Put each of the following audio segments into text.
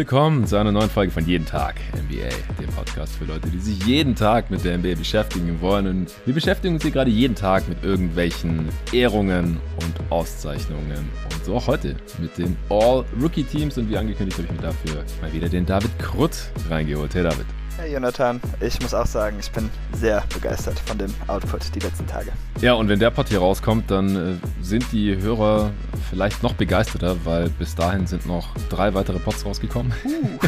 Willkommen zu einer neuen Folge von Jeden Tag NBA, dem Podcast für Leute, die sich jeden Tag mit der NBA beschäftigen wollen. Und wir beschäftigen uns hier gerade jeden Tag mit irgendwelchen Ehrungen und Auszeichnungen. Und so auch heute mit den All-Rookie-Teams. Und wie angekündigt habe ich mir dafür mal wieder den David Krutt reingeholt. Hey David. Hey Jonathan, ich muss auch sagen, ich bin sehr begeistert von dem Output die letzten Tage. Ja, und wenn der Pod hier rauskommt, dann äh, sind die Hörer vielleicht noch begeisterter, weil bis dahin sind noch drei weitere Pods rausgekommen. Uh.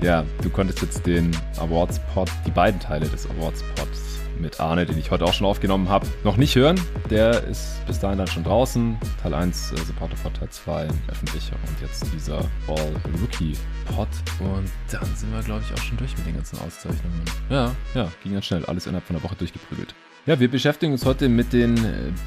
ja, du konntest jetzt den Awards-Pod, die beiden Teile des Awards-Pods mit Arne, den ich heute auch schon aufgenommen habe, noch nicht hören. Der ist bis dahin dann schon draußen. Teil 1 äh, Supporter Pod, Teil 2 öffentlicher und jetzt dieser All-Rookie-Pod. Und dann sind wir, glaube ich, auch schon durch mit den ganzen Auszeichnungen. Ja, ja, ging ganz schnell. Alles innerhalb von einer Woche durchgeprügelt. Ja, wir beschäftigen uns heute mit den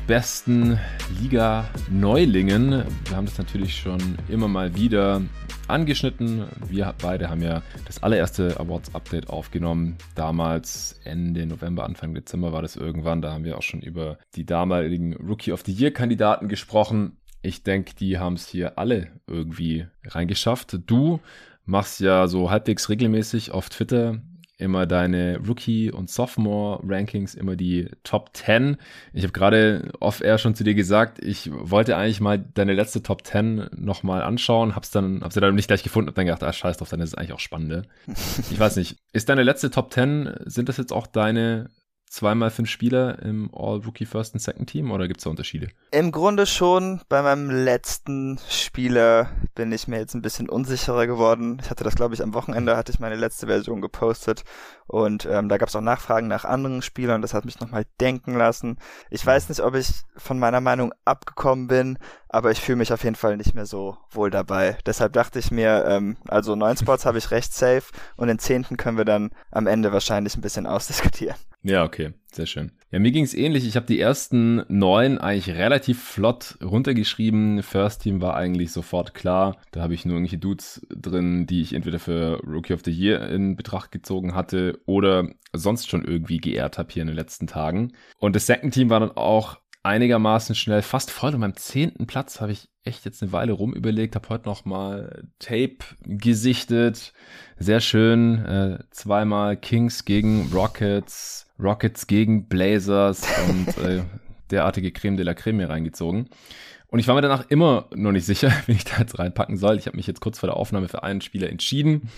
besten Liga-Neulingen. Wir haben das natürlich schon immer mal wieder angeschnitten. Wir beide haben ja das allererste Awards-Update aufgenommen. Damals Ende November, Anfang Dezember war das irgendwann. Da haben wir auch schon über die damaligen Rookie of the Year-Kandidaten gesprochen. Ich denke, die haben es hier alle irgendwie reingeschafft. Du machst ja so halbwegs regelmäßig auf Twitter immer deine Rookie- und Sophomore-Rankings, immer die Top 10. Ich habe gerade off-air schon zu dir gesagt, ich wollte eigentlich mal deine letzte Top 10 nochmal anschauen, hab's dann, hab's dann nicht gleich gefunden und dann gedacht, ah, scheiß drauf, dann ist es eigentlich auch spannend. ich weiß nicht, ist deine letzte Top 10, sind das jetzt auch deine zweimal fünf Spieler im All-Rookie First und Second Team oder gibt es da Unterschiede? Im Grunde schon. Bei meinem letzten Spieler bin ich mir jetzt ein bisschen unsicherer geworden. Ich hatte das, glaube ich, am Wochenende hatte ich meine letzte Version gepostet und ähm, da gab es auch Nachfragen nach anderen Spielern. Das hat mich nochmal denken lassen. Ich weiß nicht, ob ich von meiner Meinung abgekommen bin, aber ich fühle mich auf jeden Fall nicht mehr so wohl dabei. Deshalb dachte ich mir, ähm, also neun Spots habe ich recht safe und den zehnten können wir dann am Ende wahrscheinlich ein bisschen ausdiskutieren. Ja, okay, sehr schön. Ja, mir ging es ähnlich. Ich habe die ersten neun eigentlich relativ flott runtergeschrieben. First Team war eigentlich sofort klar. Da habe ich nur irgendwelche Dudes drin, die ich entweder für Rookie of the Year in Betracht gezogen hatte oder sonst schon irgendwie geehrt habe hier in den letzten Tagen. Und das Second Team war dann auch einigermaßen schnell, fast voll. Und beim zehnten Platz habe ich echt jetzt eine Weile rumüberlegt, habe heute noch mal Tape gesichtet. Sehr schön. Äh, zweimal Kings gegen Rockets, Rockets gegen Blazers und äh, derartige Creme de la Creme hier reingezogen. Und ich war mir danach immer noch nicht sicher, wen ich da jetzt reinpacken soll. Ich habe mich jetzt kurz vor der Aufnahme für einen Spieler entschieden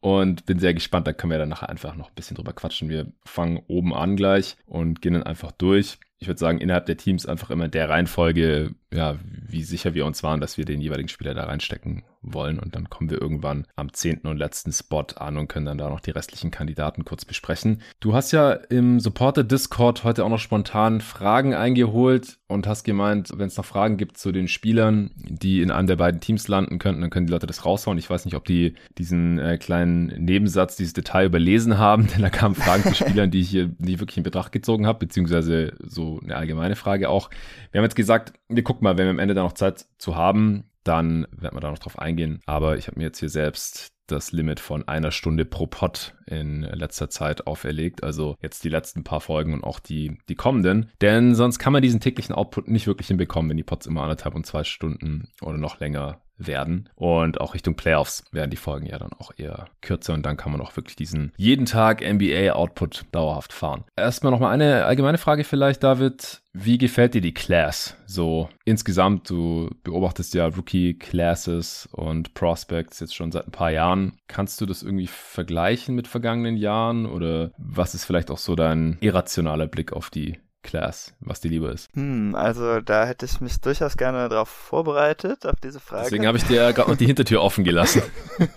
und bin sehr gespannt. Da können wir dann nachher einfach noch ein bisschen drüber quatschen. Wir fangen oben an gleich und gehen dann einfach durch ich würde sagen, innerhalb der Teams einfach immer der Reihenfolge, ja, wie sicher wir uns waren, dass wir den jeweiligen Spieler da reinstecken wollen. Und dann kommen wir irgendwann am zehnten und letzten Spot an und können dann da noch die restlichen Kandidaten kurz besprechen. Du hast ja im Supporter Discord heute auch noch spontan Fragen eingeholt und hast gemeint, wenn es noch Fragen gibt zu den Spielern, die in einem der beiden Teams landen könnten, dann können die Leute das raushauen. Ich weiß nicht, ob die diesen äh, kleinen Nebensatz, dieses Detail überlesen haben, denn da kamen Fragen zu Spielern, die ich hier nicht wirklich in Betracht gezogen habe, beziehungsweise so eine allgemeine Frage auch. Wir haben jetzt gesagt, wir gucken mal, wenn wir am Ende da noch Zeit zu haben, dann werden wir da noch drauf eingehen. Aber ich habe mir jetzt hier selbst das Limit von einer Stunde pro Pod in letzter Zeit auferlegt. Also jetzt die letzten paar Folgen und auch die, die kommenden. Denn sonst kann man diesen täglichen Output nicht wirklich hinbekommen, wenn die Pods immer anderthalb und zwei Stunden oder noch länger werden. Und auch Richtung Playoffs werden die Folgen ja dann auch eher kürzer und dann kann man auch wirklich diesen jeden Tag NBA-Output dauerhaft fahren. Erstmal nochmal eine allgemeine Frage vielleicht, David. Wie gefällt dir die Class so insgesamt? Du beobachtest ja Rookie-Classes und Prospects jetzt schon seit ein paar Jahren. Kannst du das irgendwie vergleichen mit vergangenen Jahren oder was ist vielleicht auch so dein irrationaler Blick auf die Class, was dir lieber ist? Hm, also da hätte ich mich durchaus gerne darauf vorbereitet, auf diese Frage. Deswegen habe ich dir gerade noch die Hintertür offen gelassen.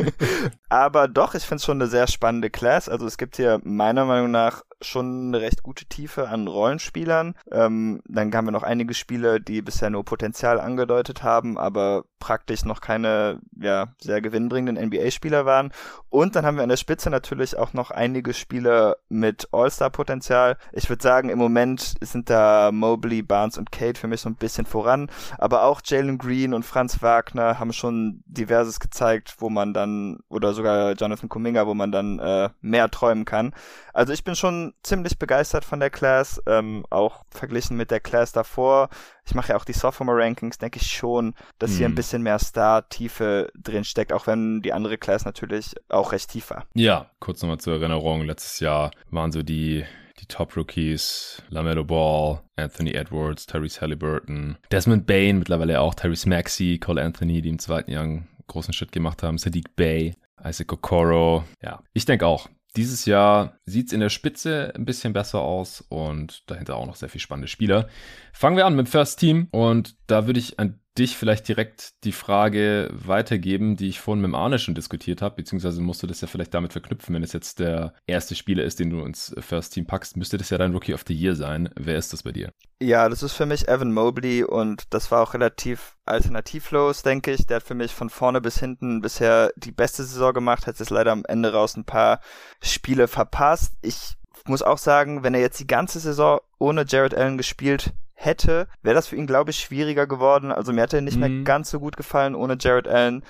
Aber doch, ich finde es schon eine sehr spannende Class. Also es gibt hier meiner Meinung nach schon eine recht gute Tiefe an Rollenspielern. Ähm, dann haben wir noch einige Spiele, die bisher nur Potenzial angedeutet haben, aber praktisch noch keine ja, sehr gewinnbringenden NBA-Spieler waren. Und dann haben wir an der Spitze natürlich auch noch einige Spieler mit All-Star-Potenzial. Ich würde sagen, im Moment sind da Mobley, Barnes und Kate für mich so ein bisschen voran. Aber auch Jalen Green und Franz Wagner haben schon diverses gezeigt, wo man dann, oder sogar Jonathan Kuminga, wo man dann äh, mehr träumen kann. Also ich bin schon ziemlich begeistert von der Class, ähm, auch verglichen mit der Class davor. Ich mache ja auch die Sophomore-Rankings, denke ich schon, dass hm. hier ein mhm. bisschen mehr Star-Tiefe drin steckt, auch wenn die andere Class natürlich auch recht tief war. Ja, kurz nochmal zur Erinnerung. Letztes Jahr waren so die die Top-Rookies, LaMelo Ball, Anthony Edwards, Tyrese Halliburton, Desmond Bain, mittlerweile auch Tyrese Maxey, Cole Anthony, die im zweiten Jahr einen großen Schritt gemacht haben, Sadiq Bay, Isaac Okoro. Ja, ich denke auch, dieses Jahr sieht es in der Spitze ein bisschen besser aus und dahinter auch noch sehr viele spannende Spieler. Fangen wir an mit First Team und da würde ich an dich vielleicht direkt die Frage weitergeben, die ich vorhin mit dem Arne schon diskutiert habe, beziehungsweise musst du das ja vielleicht damit verknüpfen, wenn es jetzt der erste Spieler ist, den du ins First Team packst, müsste das ja dein Rookie of the Year sein. Wer ist das bei dir? Ja, das ist für mich Evan Mobley und das war auch relativ alternativlos, denke ich. Der hat für mich von vorne bis hinten bisher die beste Saison gemacht, hat jetzt leider am Ende raus ein paar Spiele verpasst. Ich muss auch sagen, wenn er jetzt die ganze Saison ohne Jared Allen gespielt hätte, wäre das für ihn, glaube ich, schwieriger geworden. Also mir hätte er nicht mhm. mehr ganz so gut gefallen ohne Jared Allen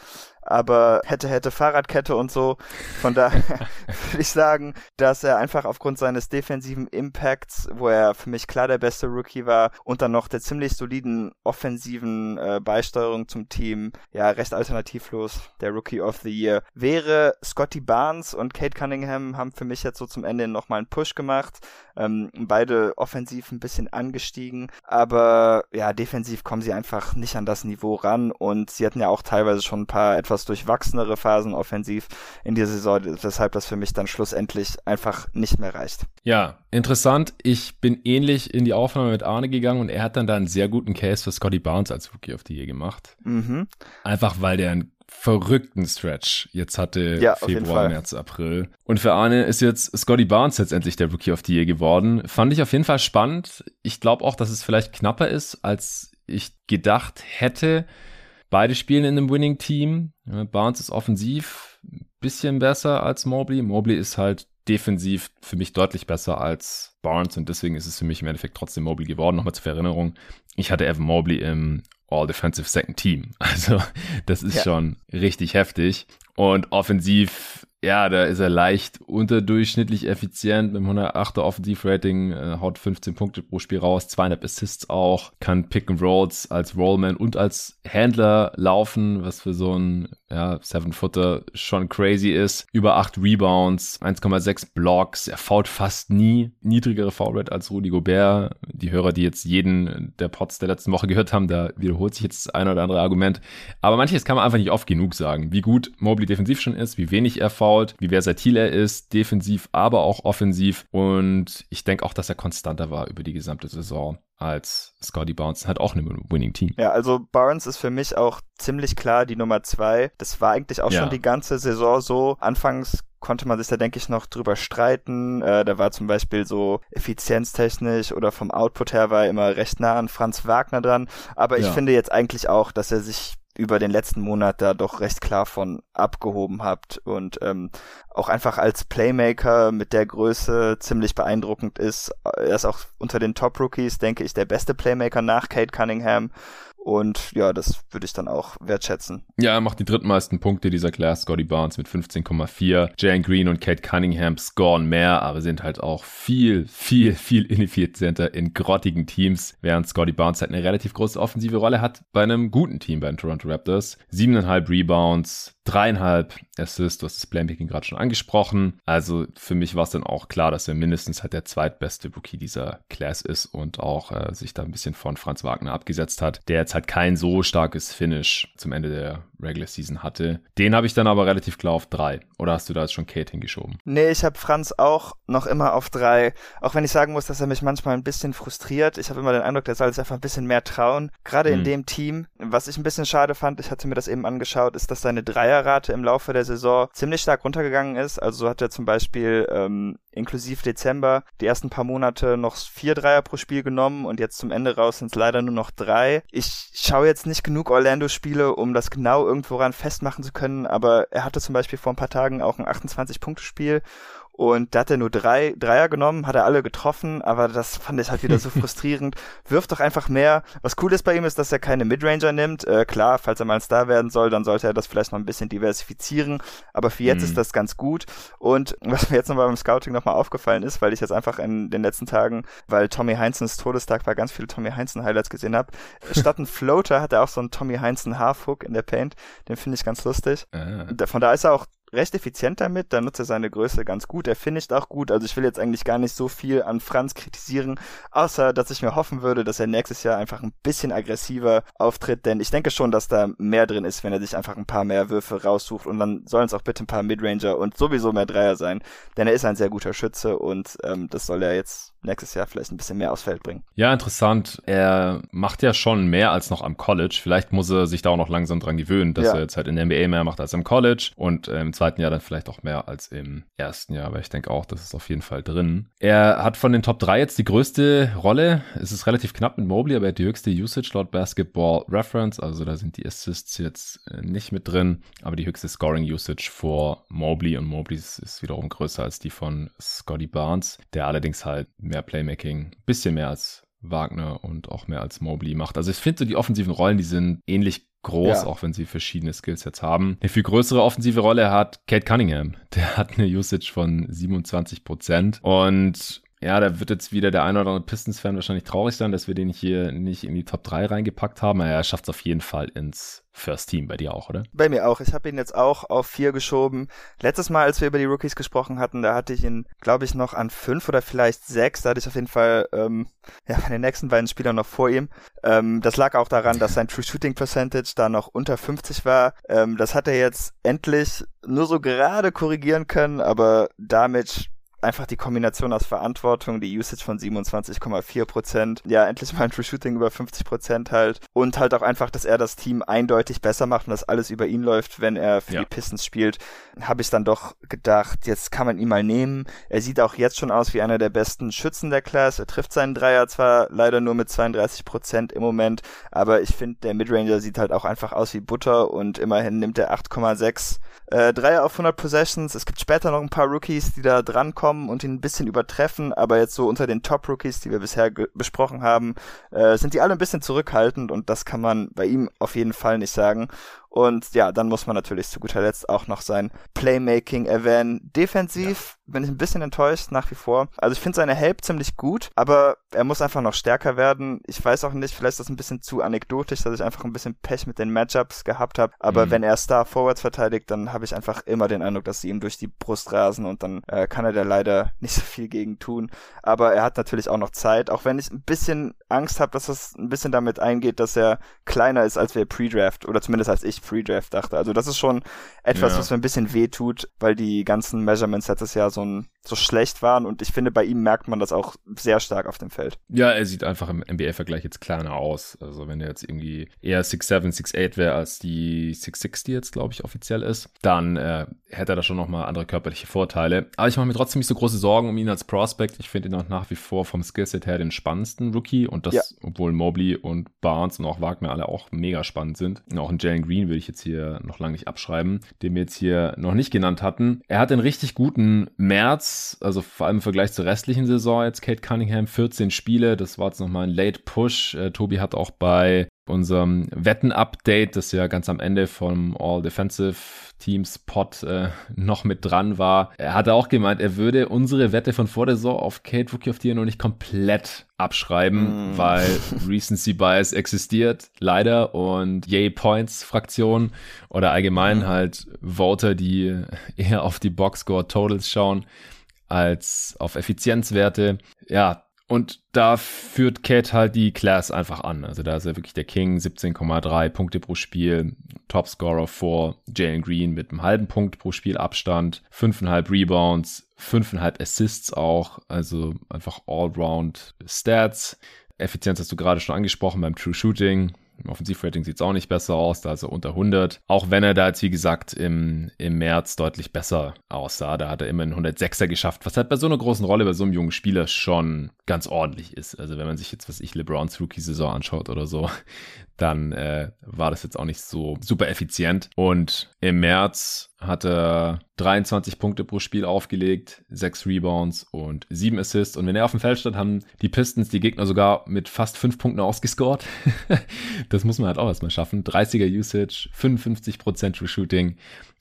aber hätte, hätte Fahrradkette und so. Von daher würde ich sagen, dass er einfach aufgrund seines defensiven Impacts, wo er für mich klar der beste Rookie war und dann noch der ziemlich soliden offensiven äh, Beisteuerung zum Team, ja, recht alternativlos der Rookie of the Year wäre. Scotty Barnes und Kate Cunningham haben für mich jetzt so zum Ende nochmal einen Push gemacht. Ähm, beide offensiv ein bisschen angestiegen, aber ja, defensiv kommen sie einfach nicht an das Niveau ran und sie hatten ja auch teilweise schon ein paar etwas etwas durchwachsenere Phasen offensiv in dieser Saison, weshalb das für mich dann schlussendlich einfach nicht mehr reicht. Ja, interessant. Ich bin ähnlich in die Aufnahme mit Arne gegangen und er hat dann da einen sehr guten Case für Scotty Barnes als Rookie of the Year gemacht. Mhm. Einfach weil der einen verrückten Stretch jetzt hatte ja, Februar, März, April. Und für Arne ist jetzt Scotty Barnes letztendlich der Rookie of the Year geworden. Fand ich auf jeden Fall spannend. Ich glaube auch, dass es vielleicht knapper ist, als ich gedacht hätte. Beide spielen in einem Winning-Team. Barnes ist offensiv ein bisschen besser als Mobley. Mobley ist halt defensiv für mich deutlich besser als Barnes und deswegen ist es für mich im Endeffekt trotzdem Mobley geworden. Nochmal zur Erinnerung, ich hatte Evan Mobley im All-Defensive Second Team. Also das ist ja. schon richtig heftig. Und offensiv ja, da ist er leicht unterdurchschnittlich effizient mit einem 108er Offensivrating, äh, haut 15 Punkte pro Spiel raus, 200 Assists auch, kann Pick and Rolls als Rollman und als Handler laufen, was für so ein ja, Seven-Footer schon crazy ist. Über 8 Rebounds, 1,6 Blocks, er fault fast nie. Niedrigere Foulrate als Rudy Gobert. Die Hörer, die jetzt jeden der Pots der letzten Woche gehört haben, da wiederholt sich jetzt das eine oder andere Argument. Aber manches kann man einfach nicht oft genug sagen. Wie gut Mobley defensiv schon ist, wie wenig er fault, wie versatil er ist, defensiv, aber auch offensiv. Und ich denke auch, dass er konstanter war über die gesamte Saison als Scotty Barnes hat auch ein Winning Team. Ja, also Barnes ist für mich auch ziemlich klar die Nummer zwei. Das war eigentlich auch ja. schon die ganze Saison so. Anfangs konnte man sich da, denke ich, noch drüber streiten. Äh, da war zum Beispiel so effizienztechnisch oder vom Output her war er immer recht nah an Franz Wagner dran. Aber ich ja. finde jetzt eigentlich auch, dass er sich über den letzten Monat da doch recht klar von abgehoben habt und ähm, auch einfach als Playmaker mit der Größe ziemlich beeindruckend ist. Er ist auch unter den Top-Rookies, denke ich, der beste Playmaker nach Kate Cunningham und ja, das würde ich dann auch wertschätzen. Ja, er macht die drittmeisten Punkte dieser Class, Scotty Barnes mit 15,4. Jane Green und Kate Cunningham scoren mehr, aber sind halt auch viel, viel, viel ineffizienter in grottigen Teams, während Scotty Barnes halt eine relativ große offensive Rolle hat bei einem guten Team bei den Toronto Raptors. Siebeneinhalb Rebounds, dreieinhalb Assists, du hast das Playmaking gerade schon angesprochen. Also für mich war es dann auch klar, dass er mindestens halt der zweitbeste Rookie dieser Class ist und auch äh, sich da ein bisschen von Franz Wagner abgesetzt hat, der jetzt halt kein so starkes Finish zum Ende der Regular Season hatte. Den habe ich dann aber relativ klar auf drei. Oder hast du da jetzt schon Kate hingeschoben? Nee, ich habe Franz auch noch immer auf drei. Auch wenn ich sagen muss, dass er mich manchmal ein bisschen frustriert. Ich habe immer den Eindruck, der soll sich einfach ein bisschen mehr trauen. Gerade in hm. dem Team. Was ich ein bisschen schade fand, ich hatte mir das eben angeschaut, ist, dass seine Dreierrate im Laufe der Saison ziemlich stark runtergegangen ist. Also so hat er zum Beispiel ähm, inklusive Dezember die ersten paar Monate noch vier Dreier pro Spiel genommen und jetzt zum Ende raus sind es leider nur noch drei. Ich schaue jetzt nicht genug Orlando-Spiele, um das genau irgendwo ran festmachen zu können, aber er hatte zum Beispiel vor ein paar Tagen auch ein 28-Punkte-Spiel Und da hat er nur drei Dreier genommen, hat er alle getroffen, aber das fand ich halt wieder so frustrierend. Wirft doch einfach mehr. Was cool ist bei ihm ist, dass er keine Midranger nimmt. Äh, klar, falls er mal ein Star werden soll, dann sollte er das vielleicht noch ein bisschen diversifizieren. Aber für jetzt mhm. ist das ganz gut. Und was mir jetzt nochmal beim Scouting nochmal aufgefallen ist, weil ich jetzt einfach in den letzten Tagen, weil Tommy Heinzens Todestag war, ganz viele Tommy Heinzen Highlights gesehen habe. Statt ein Floater hat er auch so einen Tommy Heinzen Halfhook in der Paint. Den finde ich ganz lustig. Ah. Von da ist er auch recht effizient damit, da nutzt er seine Größe ganz gut, er finisht auch gut, also ich will jetzt eigentlich gar nicht so viel an Franz kritisieren, außer dass ich mir hoffen würde, dass er nächstes Jahr einfach ein bisschen aggressiver auftritt, denn ich denke schon, dass da mehr drin ist, wenn er sich einfach ein paar mehr Würfe raussucht und dann sollen es auch bitte ein paar Midranger und sowieso mehr Dreier sein, denn er ist ein sehr guter Schütze und ähm, das soll er jetzt nächstes Jahr vielleicht ein bisschen mehr aufs Feld bringen. Ja, interessant. Er macht ja schon mehr als noch am College. Vielleicht muss er sich da auch noch langsam dran gewöhnen, dass ja. er jetzt halt in der NBA mehr macht als am College und äh, im zweiten Jahr dann vielleicht auch mehr als im ersten Jahr, aber ich denke auch, das ist auf jeden Fall drin. Er hat von den Top 3 jetzt die größte Rolle. Es ist relativ knapp mit Mobley, aber er hat die höchste Usage laut Basketball Reference, also da sind die Assists jetzt äh, nicht mit drin, aber die höchste Scoring Usage vor Mobley und Mobley ist wiederum größer als die von Scotty Barnes, der allerdings halt mehr Playmaking, bisschen mehr als Wagner und auch mehr als Mobley macht. Also ich finde so die offensiven Rollen, die sind ähnlich groß, ja. auch wenn sie verschiedene Skillsets haben. Eine viel größere offensive Rolle hat Kate Cunningham. Der hat eine Usage von 27 Prozent und ja, da wird jetzt wieder der ein oder andere Pistons-Fan wahrscheinlich traurig sein, dass wir den hier nicht in die Top 3 reingepackt haben. Aber er schafft es auf jeden Fall ins First Team. Bei dir auch, oder? Bei mir auch. Ich habe ihn jetzt auch auf 4 geschoben. Letztes Mal, als wir über die Rookies gesprochen hatten, da hatte ich ihn, glaube ich, noch an 5 oder vielleicht 6. Da hatte ich auf jeden Fall ähm, ja, bei den nächsten beiden Spielern noch vor ihm. Ähm, das lag auch daran, dass sein True Shooting Percentage da noch unter 50 war. Ähm, das hat er jetzt endlich nur so gerade korrigieren können, aber damit einfach die Kombination aus Verantwortung, die Usage von 27,4 Prozent, ja, endlich mal ein True Shooting über 50 Prozent halt und halt auch einfach, dass er das Team eindeutig besser macht und dass alles über ihn läuft, wenn er für ja. die Pistons spielt, habe ich dann doch gedacht, jetzt kann man ihn mal nehmen. Er sieht auch jetzt schon aus wie einer der besten Schützen der Class. Er trifft seinen Dreier zwar leider nur mit 32 Prozent im Moment, aber ich finde, der Midranger sieht halt auch einfach aus wie Butter und immerhin nimmt er 8,6 äh, Dreier auf 100 Possessions. Es gibt später noch ein paar Rookies, die da drankommen und ihn ein bisschen übertreffen, aber jetzt so unter den Top-Rookies, die wir bisher besprochen haben, äh, sind die alle ein bisschen zurückhaltend und das kann man bei ihm auf jeden Fall nicht sagen. Und ja, dann muss man natürlich zu guter Letzt auch noch sein Playmaking erwähnen. Defensiv ja. bin ich ein bisschen enttäuscht nach wie vor. Also ich finde seine Help ziemlich gut, aber er muss einfach noch stärker werden. Ich weiß auch nicht, vielleicht ist das ein bisschen zu anekdotisch, dass ich einfach ein bisschen Pech mit den Matchups gehabt habe. Aber mhm. wenn er Star Forwards verteidigt, dann habe ich einfach immer den Eindruck, dass sie ihm durch die Brust rasen und dann äh, kann er da leider nicht so viel gegen tun. Aber er hat natürlich auch noch Zeit, auch wenn ich ein bisschen Angst habe, dass das ein bisschen damit eingeht, dass er kleiner ist als wir Pre-Draft oder zumindest als ich Pre-Draft dachte. Also das ist schon etwas, ja. was mir ein bisschen weh tut, weil die ganzen Measurements letztes Jahr so, ein, so schlecht waren und ich finde, bei ihm merkt man das auch sehr stark auf dem Feld. Ja, er sieht einfach im NBA-Vergleich jetzt kleiner aus. Also wenn er jetzt irgendwie eher 6'7, 6'8 wäre als die 6'6, die jetzt, glaube ich, offiziell ist, dann äh, hätte er da schon nochmal andere körperliche Vorteile. Aber ich mache mir trotzdem nicht so große Sorgen um ihn als Prospect. Ich finde ihn auch nach wie vor vom Skillset her den spannendsten Rookie und das, ja. obwohl Mobley und Barnes und auch Wagner alle auch mega spannend sind. Und auch in Jalen Green würde ich jetzt hier noch lange nicht abschreiben, den wir jetzt hier noch nicht genannt hatten. Er hat einen richtig guten März, also vor allem im Vergleich zur restlichen Saison jetzt Kate Cunningham, 14 Spiele, das war jetzt nochmal ein Late Push. Äh, Tobi hat auch bei unserem Wetten-Update, das ja ganz am Ende vom All Defensive Teams Pod äh, noch mit dran war. Er hatte auch gemeint, er würde unsere Wette von vor der Saison auf Kate Rookie of the Year noch nicht komplett abschreiben, mm. weil Recency Bias existiert, leider, und Yay Points Fraktion oder allgemein mm. halt Voter, die eher auf die Boxscore Totals schauen als auf Effizienzwerte. Ja, und da führt Cat halt die Class einfach an. Also da ist er wirklich der King, 17,3 Punkte pro Spiel, Topscorer vor Jalen Green mit einem halben Punkt pro Spiel Abstand, 5,5 Rebounds, 5,5 Assists auch, also einfach Allround Stats. Effizienz hast du gerade schon angesprochen beim True Shooting, im Offensivrating sieht es auch nicht besser aus, da ist er unter 100. Auch wenn er da jetzt, wie gesagt, im, im März deutlich besser aussah. Da hat er immerhin 106er geschafft, was halt bei so einer großen Rolle, bei so einem jungen Spieler schon ganz ordentlich ist. Also wenn man sich jetzt, was ich, LeBrons Rookie-Saison anschaut oder so, dann äh, war das jetzt auch nicht so super effizient. Und im März hat er 23 Punkte pro Spiel aufgelegt, 6 Rebounds und 7 Assists. Und wenn er auf dem Feld stand, haben die Pistons die Gegner sogar mit fast 5 Punkten ausgescored. das muss man halt auch erstmal schaffen. 30er Usage, 55% True Shooting.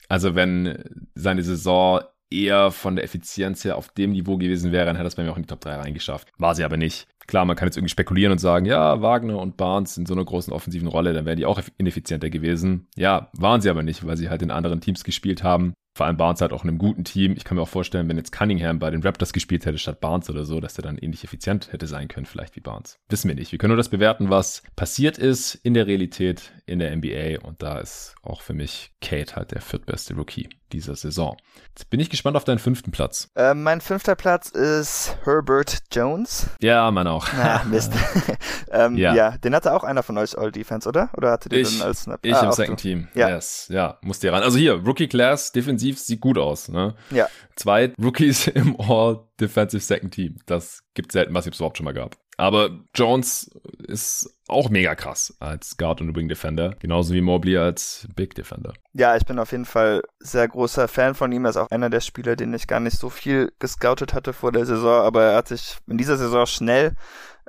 Also wenn seine Saison eher von der Effizienz her auf dem Niveau gewesen wäre, dann hätte er es bei mir auch in die Top 3 reingeschafft. War sie aber nicht. Klar, man kann jetzt irgendwie spekulieren und sagen, ja, Wagner und Barnes in so einer großen offensiven Rolle, dann wären die auch ineffizienter gewesen. Ja, waren sie aber nicht, weil sie halt in anderen Teams gespielt haben. Vor allem Barnes halt auch in einem guten Team. Ich kann mir auch vorstellen, wenn jetzt Cunningham bei den Raptors gespielt hätte statt Barnes oder so, dass der dann ähnlich effizient hätte sein können, vielleicht wie Barnes. Wissen wir nicht. Wir können nur das bewerten, was passiert ist in der Realität, in der NBA. Und da ist auch für mich Kate halt der viertbeste Rookie dieser Saison. Jetzt bin ich gespannt auf deinen fünften Platz. Äh, mein fünfter Platz ist Herbert Jones. Ja, man auch. Na, Mist. ähm, ja. ja. den hatte auch einer von euch All Defense, oder? Oder hatte den als Snap? Ich ah, im Second du. Team. Ja. Yes. Ja, musst dir ran. Also hier, Rookie Class, defensiv sieht gut aus. Ne? Ja. Zwei Rookies im All Defensive Second Team. Das gibt selten, was es überhaupt schon mal gab. Aber Jones ist auch mega krass als Guard und Wing Defender, genauso wie Mobley als Big Defender. Ja, ich bin auf jeden Fall sehr großer Fan von ihm. Er ist auch einer der Spieler, den ich gar nicht so viel gescoutet hatte vor der Saison, aber er hat sich in dieser Saison schnell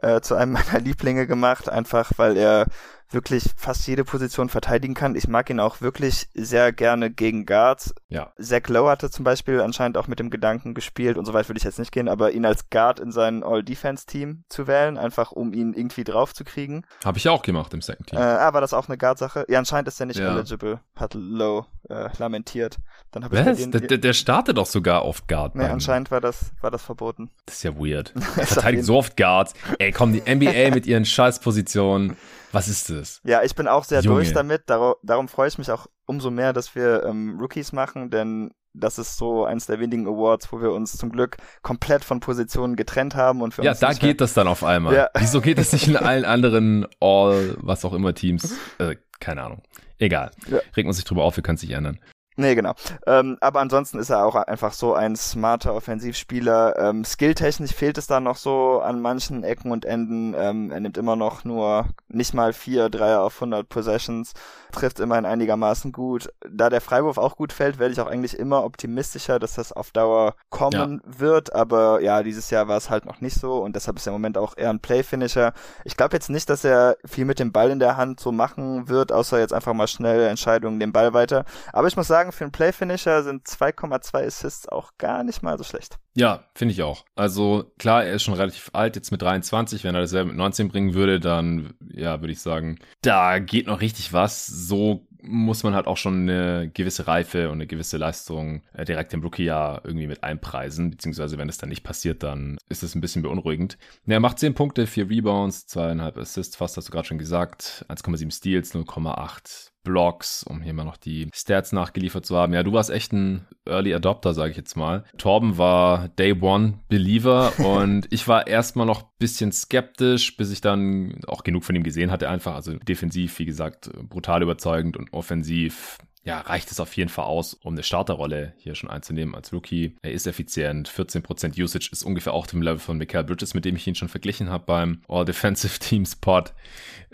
äh, zu einem meiner Lieblinge gemacht, einfach weil er wirklich fast jede Position verteidigen kann. Ich mag ihn auch wirklich sehr gerne gegen Guards. Ja. Zach Lowe hatte zum Beispiel anscheinend auch mit dem Gedanken gespielt, und so weit würde ich jetzt nicht gehen, aber ihn als Guard in sein All-Defense-Team zu wählen, einfach um ihn irgendwie drauf zu kriegen. Habe ich ja auch gemacht im Second Team. Äh, ah, war das auch eine Guard-Sache? Ja, anscheinend ist er nicht ja. eligible, hat Lowe äh, lamentiert. Dann hab Was? Ich den, der, der startet doch sogar oft Guard. Nee, anscheinend war das, war das verboten. Das ist ja weird. Er verteidigt so oft Guards. Ey, komm, die NBA mit ihren Scheißpositionen. Was ist das? Ja, ich bin auch sehr Junge. durch damit. Darum, darum freue ich mich auch umso mehr, dass wir ähm, Rookies machen, denn das ist so eins der wenigen Awards, wo wir uns zum Glück komplett von Positionen getrennt haben und für ja, uns. Ja, da geht das dann auf einmal. Ja. Wieso geht das nicht in allen anderen All, was auch immer Teams? Äh, keine Ahnung. Egal. Ja. Regt man sich drüber auf, wir können es nicht ändern. Nee, genau. Ähm, aber ansonsten ist er auch einfach so ein smarter Offensivspieler. Ähm, skilltechnisch fehlt es da noch so an manchen Ecken und Enden. Ähm, er nimmt immer noch nur nicht mal vier Dreier auf 100 Possessions, trifft immerhin einigermaßen gut. Da der Freiwurf auch gut fällt, werde ich auch eigentlich immer optimistischer, dass das auf Dauer kommen ja. wird. Aber ja, dieses Jahr war es halt noch nicht so und deshalb ist er im Moment auch eher ein Play-Finisher. Ich glaube jetzt nicht, dass er viel mit dem Ball in der Hand so machen wird, außer jetzt einfach mal schnelle Entscheidungen, den Ball weiter. Aber ich muss sagen, sagen, für einen Play-Finisher sind 2,2 Assists auch gar nicht mal so schlecht. Ja, finde ich auch. Also klar, er ist schon relativ alt, jetzt mit 23. Wenn er dasselbe mit 19 bringen würde, dann, ja, würde ich sagen, da geht noch richtig was. So muss man halt auch schon eine gewisse Reife und eine gewisse Leistung äh, direkt im Rookie-Jahr irgendwie mit einpreisen, beziehungsweise wenn es dann nicht passiert, dann ist es ein bisschen beunruhigend. Er macht 10 Punkte, 4 Rebounds, 2,5 Assists, fast hast du gerade schon gesagt, 1,7 Steals, 0,8 Blocks, um hier mal noch die Stats nachgeliefert zu haben. Ja, du warst echt ein Early Adopter, sage ich jetzt mal. Torben war Day One Believer und ich war erstmal noch bisschen skeptisch, bis ich dann auch genug von ihm gesehen hatte einfach. Also defensiv, wie gesagt, brutal überzeugend und offensiv ja, reicht es auf jeden Fall aus, um eine Starterrolle hier schon einzunehmen als Rookie. Er ist effizient, 14% Usage ist ungefähr auch dem Level von Michael Bridges, mit dem ich ihn schon verglichen habe beim All-Defensive Team Spot.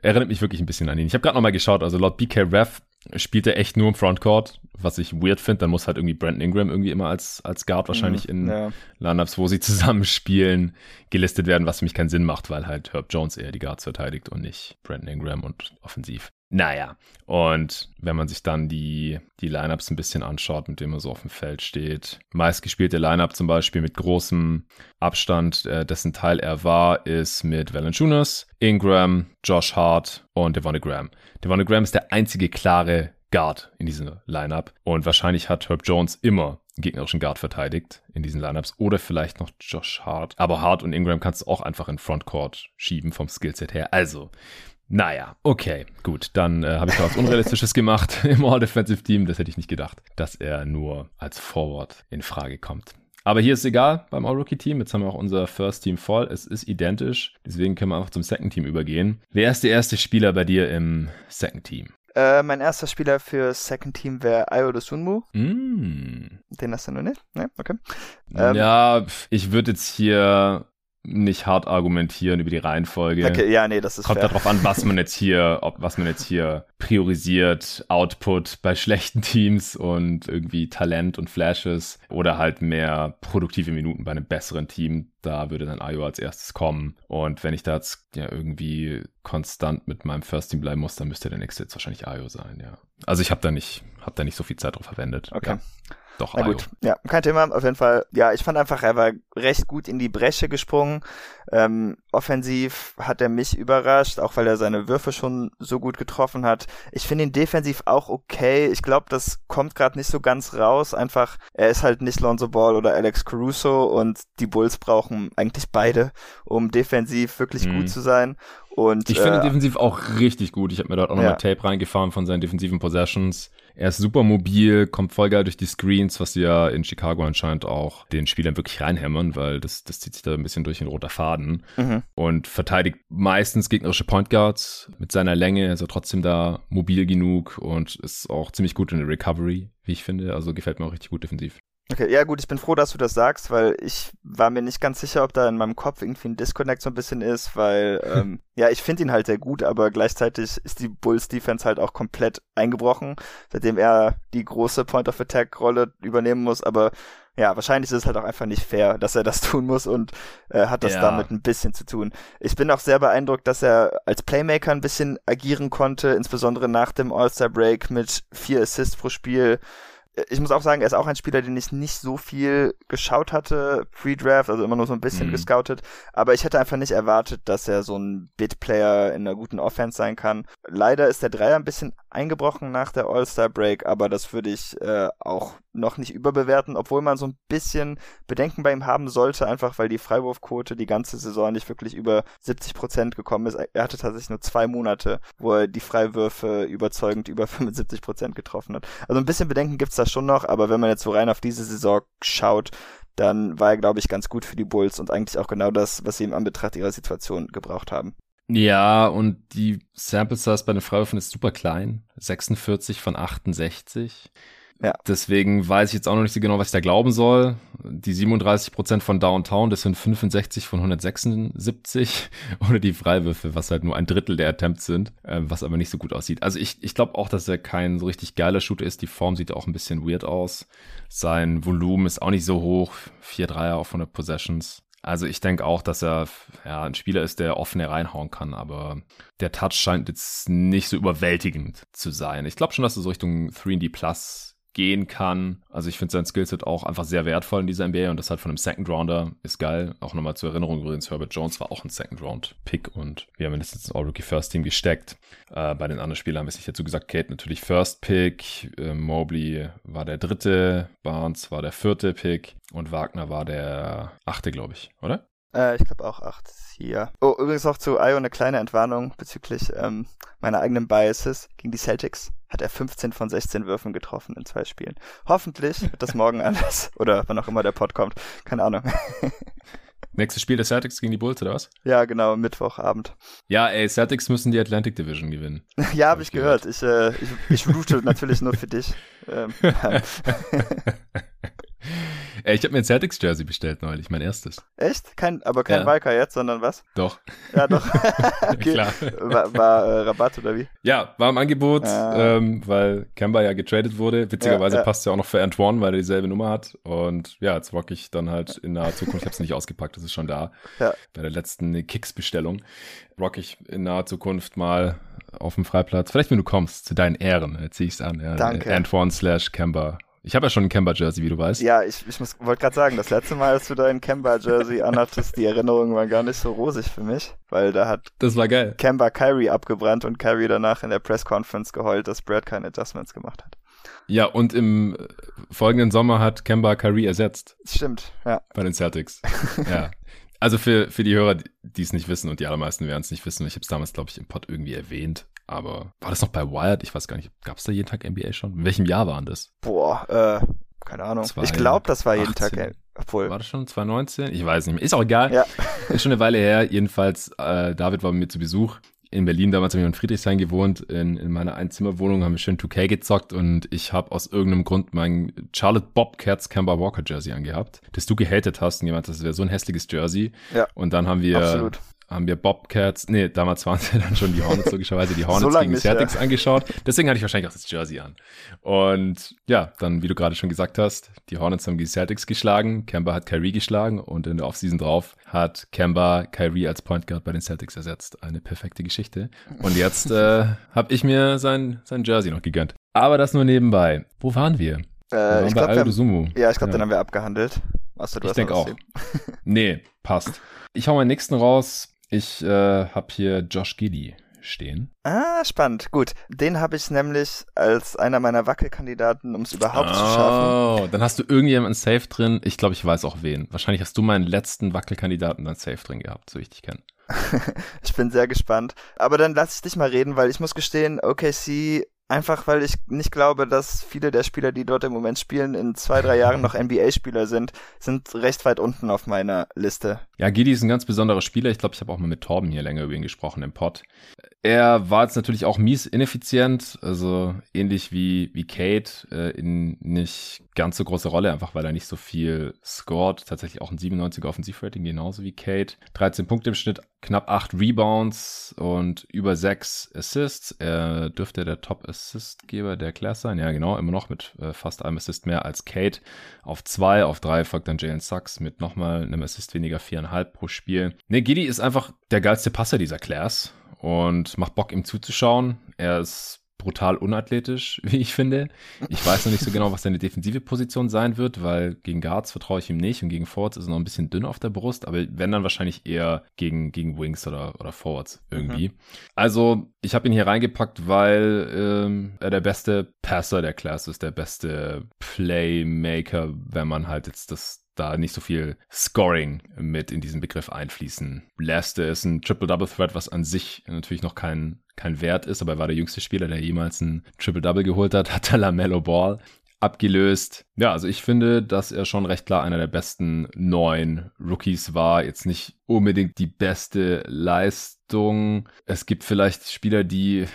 Erinnert mich wirklich ein bisschen an ihn. Ich habe gerade nochmal geschaut, also laut BK Ref spielt er echt nur im Frontcourt, was ich weird finde. Dann muss halt irgendwie Brandon Ingram irgendwie immer als, als Guard wahrscheinlich mm, in ja. Lineups, wo sie zusammenspielen, gelistet werden, was für mich keinen Sinn macht, weil halt Herb Jones eher die Guards verteidigt und nicht Brandon Ingram und offensiv. Naja, und wenn man sich dann die, die Lineups ein bisschen anschaut, mit denen man so auf dem Feld steht, meistgespielte Lineup zum Beispiel mit großem Abstand, äh, dessen Teil er war, ist mit Valanciunas, Ingram, Josh Hart und Devonne Graham. Devonne Graham ist der einzige klare Guard in diesem Lineup und wahrscheinlich hat Herb Jones immer gegnerischen Guard verteidigt in diesen Lineups oder vielleicht noch Josh Hart. Aber Hart und Ingram kannst du auch einfach in Frontcourt schieben vom Skillset her. Also, naja, okay, gut. Dann äh, habe ich da was Unrealistisches gemacht im All-Defensive Team. Das hätte ich nicht gedacht, dass er nur als Forward in Frage kommt. Aber hier ist egal beim All-Rookie-Team. Jetzt haben wir auch unser First Team voll. Es ist identisch. Deswegen können wir einfach zum Second Team übergehen. Wer ist der erste Spieler bei dir im Second Team? Äh, mein erster Spieler für Second Team wäre Ayo Sunmu. Mm. Den hast du noch nicht? Ne? Okay. Ähm, ja, ich würde jetzt hier nicht hart argumentieren über die Reihenfolge. Okay, ja, nee, das ist Kommt fair. darauf an, was man jetzt hier, ob was man jetzt hier priorisiert, Output bei schlechten Teams und irgendwie Talent und Flashes oder halt mehr produktive Minuten bei einem besseren Team. Da würde dann Ayo als erstes kommen. Und wenn ich da jetzt ja irgendwie konstant mit meinem First Team bleiben muss, dann müsste der nächste jetzt wahrscheinlich Ayo sein, ja. Also ich habe da nicht, habe da nicht so viel Zeit drauf verwendet. Okay. Ja. Doch, Na gut, ja, kein Thema, auf jeden Fall. Ja, ich fand einfach, er war recht gut in die Bresche gesprungen. Ähm, offensiv hat er mich überrascht, auch weil er seine Würfe schon so gut getroffen hat. Ich finde ihn defensiv auch okay. Ich glaube, das kommt gerade nicht so ganz raus. Einfach, er ist halt nicht Lonzo Ball oder Alex Caruso und die Bulls brauchen eigentlich beide, um defensiv wirklich Mhm. gut zu sein. Und Ich finde äh, defensiv auch richtig gut. Ich habe mir dort auch nochmal Ja. Tape reingefahren von seinen defensiven Possessions. Er ist super mobil, kommt voll geil durch die Screens, was sie ja in Chicago anscheinend auch den Spielern wirklich reinhämmern, weil das, das zieht sich da ein bisschen durch ein roter Faden. mhm. Und verteidigt meistens gegnerische Point Guards mit seiner Länge. Ist er trotzdem da mobil genug und ist auch ziemlich gut in der Recovery, wie ich finde. Also gefällt mir auch richtig gut defensiv. Okay, ja gut, ich bin froh, dass du das sagst, weil ich war mir nicht ganz sicher, ob da in meinem Kopf irgendwie ein Disconnect so ein bisschen ist, weil ähm, ja, ich finde ihn halt sehr gut, aber gleichzeitig ist die Bulls Defense halt auch komplett eingebrochen, seitdem er die große Point of Attack Rolle übernehmen muss, aber ja, wahrscheinlich ist es halt auch einfach nicht fair, dass er das tun muss und äh, hat das Ja. damit ein bisschen zu tun. Ich bin auch sehr beeindruckt, dass er als Playmaker ein bisschen agieren konnte, insbesondere nach dem All-Star Break mit vier Assists pro Spiel ich muss auch sagen, er ist auch ein Spieler, den ich nicht so viel geschaut hatte, Pre-Draft, also immer nur so ein bisschen Mhm. gescoutet. Aber ich hätte einfach nicht erwartet, dass er so ein Bit-Player in einer guten Offense sein kann. Leider ist der Dreier ein bisschen eingebrochen nach der All-Star-Break, aber das würde ich äh, auch noch nicht überbewerten, obwohl man so ein bisschen Bedenken bei ihm haben sollte, einfach weil die Freiwurfquote die ganze Saison nicht wirklich über 70 Prozent gekommen ist. Er hatte tatsächlich nur zwei Monate, wo er die Freiwürfe überzeugend über 75 Prozent getroffen hat. Also ein bisschen Bedenken gibt's da schon noch, aber wenn man jetzt so rein auf diese Saison schaut, dann war er, glaube ich, ganz gut für die Bulls und eigentlich auch genau das, was sie im Anbetracht ihrer Situation gebraucht haben. Ja, und die Sample Size bei den Freiwürfen ist super klein. 46 von 68. Ja. Deswegen weiß ich jetzt auch noch nicht so genau, was ich da glauben soll. Die 37 Prozent von Downtown, das sind 65 von 176. Oder die Freiwürfe, was halt nur ein Drittel der Attempts sind, äh, was aber nicht so gut aussieht. Also ich, ich glaube auch, dass er kein so richtig geiler Shooter ist. Die Form sieht auch ein bisschen weird aus. Sein Volumen ist auch nicht so hoch. 4 Dreier auf 100 Possessions. Also ich denke auch, dass er ja, ein Spieler ist, der offen reinhauen kann, aber der Touch scheint jetzt nicht so überwältigend zu sein. Ich glaube schon, dass er so Richtung 3D Plus gehen kann. Also ich finde sein Skillset auch einfach sehr wertvoll in dieser NBA und das halt von einem Second Rounder ist geil. Auch nochmal zur Erinnerung übrigens, Herbert Jones war auch ein Second Round Pick und wir haben jetzt ins All-Rookie First Team gesteckt. Äh, bei den anderen Spielern haben wir es nicht dazu gesagt. Kate natürlich First Pick, äh, Mobley war der dritte, Barnes war der vierte Pick und Wagner war der achte, glaube ich, oder? Äh, ich glaube auch acht hier. Oh, übrigens auch zu Io eine kleine Entwarnung bezüglich ähm, meiner eigenen Biases gegen die Celtics. Hat er 15 von 16 Würfen getroffen in zwei Spielen. Hoffentlich wird das morgen anders. Oder wann auch immer der Pod kommt. Keine Ahnung. Nächstes Spiel der Celtics gegen die Bulls, oder was? ja, genau, Mittwochabend. Ja, ey, Celtics müssen die Atlantic Division gewinnen. ja, habe ich ich gehört. Ich, äh, ich, ich route natürlich nur für dich. Ähm, ey, ich habe mir ein Celtics Jersey bestellt neulich, mein erstes. echt? Kein, aber kein Ja. Walker jetzt, sondern was? Doch. Ja, doch. okay. Klar. War, war äh, Rabatt oder wie? Ja, war im Angebot, Ah. ähm, weil Kemba ja getradet wurde. Witzigerweise Ja, passt ja auch noch für Antoine, weil er dieselbe Nummer hat. Und ja, jetzt rock ich dann halt in naher Zukunft. Ich habe es nicht ausgepackt, das ist schon da. Ja. Bei der letzten Kicks-Bestellung rock ich in naher Zukunft mal auf dem Freiplatz. Vielleicht, wenn du kommst, zu deinen Ehren, äh, zieh ich's an. Ja, Danke. Antoine slash Kemba. Ich habe ja schon ein Kemba-Jersey, wie du weißt. Ja, ich, ich muss- wollte gerade sagen, das letzte Mal, als du dein Kemba-Jersey anhattest, die Erinnerungen waren gar nicht so rosig für mich, weil da hat Das war geil. Kemba Kyrie abgebrannt und Kyrie danach in der Press-Conference geheult, dass Brad keine Adjustments gemacht hat. Ja, und im äh, folgenden Sommer hat Kemba Kyrie ersetzt Stimmt, ja. bei den Celtics. ja. Also für, für die Hörer, die es nicht wissen und die allermeisten werden es nicht wissen, ich habe es damals, glaube ich, im Pod irgendwie erwähnt, aber war das noch bei Wired? Ich weiß gar nicht, gab es da jeden Tag NBA schon? In welchem Jahr waren das? Boah, äh, keine Ahnung. Zwei- ich glaube, das war jeden 18. Tag, obwohl. War das schon 2019? Ich weiß nicht mehr. Ist auch egal. Ja. Ist schon eine Weile her. Jedenfalls, äh, David war bei mir zu Besuch in Berlin damals habe ich in Friedrichshain gewohnt. In, in meiner Einzimmerwohnung haben wir schön 2K gezockt und ich habe aus irgendeinem Grund mein Charlotte Bobcats Kemba Walker Jersey angehabt, das du gehatet hast und gemeint, das wäre so ein hässliches Jersey. Ja. Und dann haben wir Absolut haben wir Bobcats, nee, damals waren es ja dann schon die Hornets logischerweise, die Hornets so gegen die Celtics ja. angeschaut. Deswegen hatte ich wahrscheinlich auch das Jersey an. Und ja, dann, wie du gerade schon gesagt hast, die Hornets haben die Celtics geschlagen, Kemba hat Kyrie geschlagen und in der Offseason drauf hat Kemba Kyrie als Point Guard bei den Celtics ersetzt. Eine perfekte Geschichte. Und jetzt äh, habe ich mir sein, sein Jersey noch gegönnt. Aber das nur nebenbei. Wo waren wir? Äh, waren ich glaube, ja, ich glaube, ja. den haben wir abgehandelt. Achso, du ich denke auch. nee, passt. Ich hau meinen nächsten raus. Ich äh, habe hier Josh Giddy stehen. Ah, spannend. Gut. Den habe ich nämlich als einer meiner Wackelkandidaten, um es überhaupt oh, zu schaffen. Oh, dann hast du irgendjemanden safe drin. Ich glaube, ich weiß auch wen. Wahrscheinlich hast du meinen letzten Wackelkandidaten dann safe drin gehabt, so ich dich kenne. ich bin sehr gespannt. Aber dann lass ich dich mal reden, weil ich muss gestehen, OKC Einfach weil ich nicht glaube, dass viele der Spieler, die dort im Moment spielen, in zwei, drei Jahren noch NBA-Spieler sind, sind recht weit unten auf meiner Liste. Ja, Gidi ist ein ganz besonderer Spieler. Ich glaube, ich habe auch mal mit Torben hier länger über ihn gesprochen im Pod. Er war jetzt natürlich auch mies ineffizient, also ähnlich wie, wie Kate, äh, in nicht ganz so große Rolle, einfach weil er nicht so viel scored. Tatsächlich auch ein 97er Offensivrating, genauso wie Kate. 13 Punkte im Schnitt, knapp 8 Rebounds und über 6 Assists. Er dürfte der Top-Assist-Geber der Class sein. Ja, genau, immer noch mit äh, fast einem Assist mehr als Kate. Auf 2, auf 3 folgt dann Jalen Sachs mit nochmal einem Assist weniger, 4,5 pro Spiel. Ne, Giddy ist einfach der geilste Passer dieser Class und macht Bock, ihm zuzuschauen. Er ist brutal unathletisch, wie ich finde. Ich weiß noch nicht so genau, was seine defensive Position sein wird, weil gegen Guards vertraue ich ihm nicht und gegen Forwards ist er noch ein bisschen dünn auf der Brust, aber wenn dann wahrscheinlich eher gegen, gegen Wings oder, oder Forwards irgendwie. Mhm. Also ich habe ihn hier reingepackt, weil ähm, er der beste Passer der Class ist, der beste Playmaker, wenn man halt jetzt das da nicht so viel Scoring mit in diesen Begriff einfließen lässt. Ist ein Triple-Double-Threat, was an sich natürlich noch kein, kein Wert ist, aber er war der jüngste Spieler, der jemals ein Triple-Double geholt hat, hat der LaMelo Ball abgelöst. Ja, also ich finde, dass er schon recht klar einer der besten neun Rookies war. Jetzt nicht unbedingt die beste Leistung. Es gibt vielleicht Spieler, die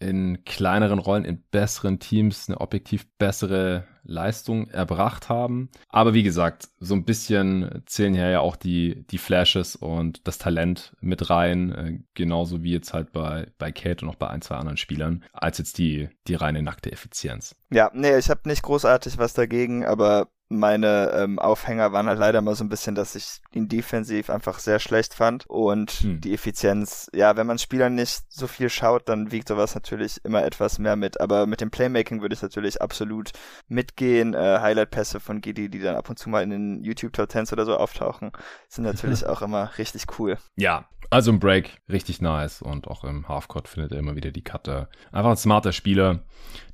in kleineren Rollen, in besseren Teams eine objektiv bessere Leistung erbracht haben. Aber wie gesagt, so ein bisschen zählen hier ja auch die, die Flashes und das Talent mit rein, äh, genauso wie jetzt halt bei, bei Kate und auch bei ein, zwei anderen Spielern, als jetzt die, die reine nackte Effizienz. Ja, nee, ich habe nicht großartig was dagegen, aber meine ähm, Aufhänger waren halt leider mal so ein bisschen, dass ich ihn defensiv einfach sehr schlecht fand und hm. die Effizienz, ja, wenn man Spielern nicht so viel schaut, dann wiegt sowas natürlich immer etwas mehr mit, aber mit dem Playmaking würde ich natürlich absolut mitgehen. Äh, Highlight-Pässe von Gidi, die dann ab und zu mal in den YouTube Top Tens oder so auftauchen, sind natürlich auch immer richtig cool. Ja, also im Break richtig nice und auch im Halfcourt findet er immer wieder die Cutter. Einfach ein smarter Spieler,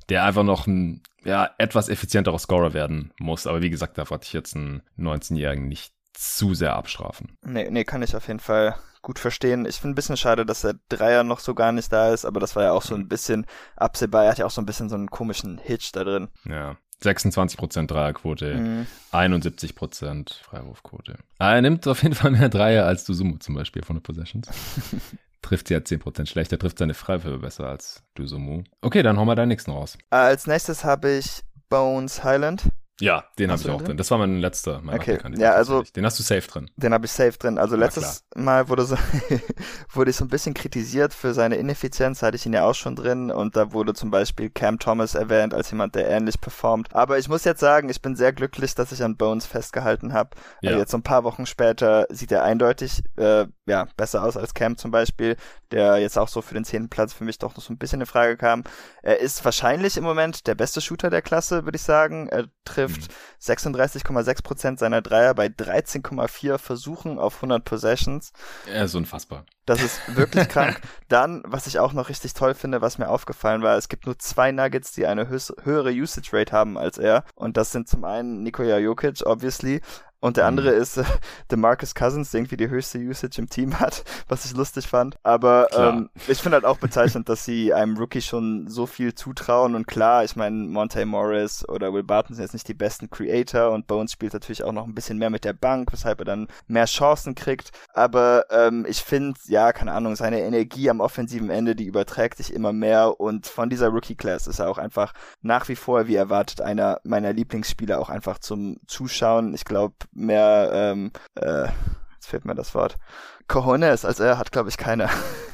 der einfach noch ein ja, etwas effizienterer Scorer werden muss. Aber wie gesagt, da wollte ich jetzt einen 19-Jährigen nicht zu sehr abstrafen. Nee, nee, kann ich auf jeden Fall gut verstehen. Ich finde ein bisschen schade, dass der Dreier noch so gar nicht da ist, aber das war ja auch so ein bisschen absehbar. Er hat ja auch so ein bisschen so einen komischen Hitch da drin. Ja. 26% Dreierquote, mhm. 71% Freiwurfquote. Er nimmt auf jeden Fall mehr Dreier als du Sumo zum Beispiel von den Possessions. trifft sie ja 10% schlechter, trifft seine Freiwürfe besser als Dusumu. Okay, dann hauen wir deinen nächsten raus. Als nächstes habe ich Bones Highland. Ja, den habe ich auch drin? drin. Das war mein letzter. Mein okay, ja, also den hast du safe drin. Den habe ich safe drin. Also letztes Mal wurde so wurde ich so ein bisschen kritisiert für seine Ineffizienz, hatte ich ihn ja auch schon drin und da wurde zum Beispiel Cam Thomas erwähnt als jemand, der ähnlich performt. Aber ich muss jetzt sagen, ich bin sehr glücklich, dass ich an Bones festgehalten habe. Ja. Also jetzt so ein paar Wochen später sieht er eindeutig äh, ja besser aus als Cam zum Beispiel, der jetzt auch so für den zehnten Platz für mich doch noch so ein bisschen in Frage kam. Er ist wahrscheinlich im Moment der beste Shooter der Klasse, würde ich sagen. Er trifft trifft 36,6% mhm. seiner Dreier bei 13,4 Versuchen auf 100 Possessions. Er ist unfassbar. Das ist wirklich krank. Dann, was ich auch noch richtig toll finde, was mir aufgefallen war, es gibt nur zwei Nuggets, die eine höhere Usage Rate haben als er. Und das sind zum einen Nikola Jokic, obviously, Und der mhm. andere ist äh, DeMarcus Cousins, der irgendwie die höchste Usage im Team hat, was ich lustig fand. Aber ähm, ich finde halt auch bezeichnend, dass sie einem Rookie schon so viel zutrauen. Und klar, ich meine, Monte Morris oder Will Barton sind jetzt nicht die besten Creator und Bones spielt natürlich auch noch ein bisschen mehr mit der Bank, weshalb er dann mehr Chancen kriegt. Aber ähm, ich finde, ja, keine Ahnung, seine Energie am offensiven Ende, die überträgt sich immer mehr. Und von dieser Rookie-Class ist er auch einfach nach wie vor, wie erwartet, einer meiner Lieblingsspieler auch einfach zum Zuschauen. Ich glaube, mehr, ähm, äh, jetzt fehlt mir das Wort, Cojones als er hat, glaube ich, keiner.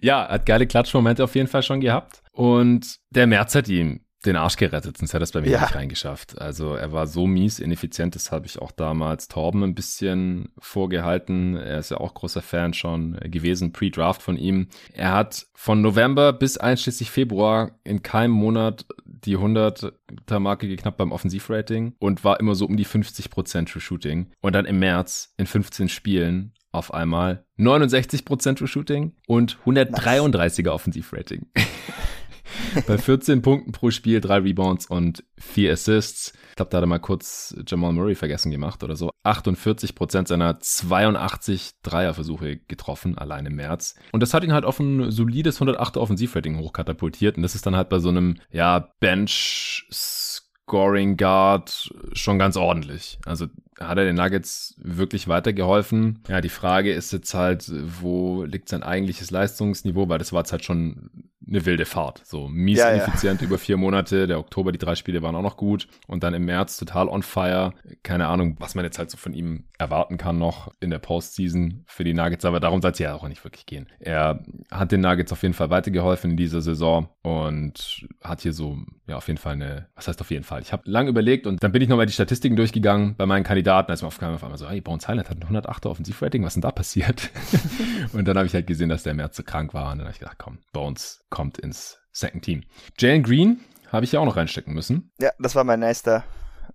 ja, hat geile Klatschmomente auf jeden Fall schon gehabt. Und der März hat ihm den Arsch gerettet, sonst hätte er es bei mir ja. nicht reingeschafft. Also er war so mies, ineffizient, das habe ich auch damals Torben ein bisschen vorgehalten. Er ist ja auch großer Fan schon gewesen, Pre-Draft von ihm. Er hat von November bis einschließlich Februar in keinem Monat die 100er Marke geknappt beim Offensivrating und war immer so um die 50% True Shooting. Und dann im März in 15 Spielen auf einmal 69% True Shooting und 133er nice. Offensivrating. bei 14 Punkten pro Spiel, drei Rebounds und vier Assists. Ich glaube, da hat er mal kurz Jamal Murray vergessen gemacht oder so. 48 Prozent seiner 82 Dreierversuche getroffen, allein im März. Und das hat ihn halt auf ein solides 108er Offensivrating hochkatapultiert. Und das ist dann halt bei so einem, ja, Bench Scoring Guard schon ganz ordentlich. Also hat er den Nuggets wirklich weitergeholfen. Ja, die Frage ist jetzt halt, wo liegt sein eigentliches Leistungsniveau, weil das war jetzt halt schon eine wilde Fahrt. So mies ja, ineffizient ja. über vier Monate. Der Oktober, die drei Spiele waren auch noch gut. Und dann im März total on fire. Keine Ahnung, was man jetzt halt so von ihm erwarten kann noch in der Postseason für die Nuggets. Aber darum soll es ja auch nicht wirklich gehen. Er hat den Nuggets auf jeden Fall weitergeholfen in dieser Saison und hat hier so, ja, auf jeden Fall eine, was heißt auf jeden Fall? Ich habe lang überlegt und dann bin ich nochmal die Statistiken durchgegangen bei meinen Kandidaten, als mir aufkam, auf einmal so, hey, Bones Highland hat ein 108er Offensivrating, was ist denn da passiert? und dann habe ich halt gesehen, dass der im März so krank war und dann habe ich gedacht, komm, Bones kommt ins Second Team. Jalen Green habe ich ja auch noch reinstecken müssen. Ja, das war mein nächster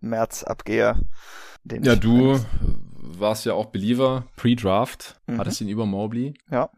März-Abgeher. Ja, du warst ja auch Believer, Pre-Draft, mhm. hattest ihn über Mobley. Ja.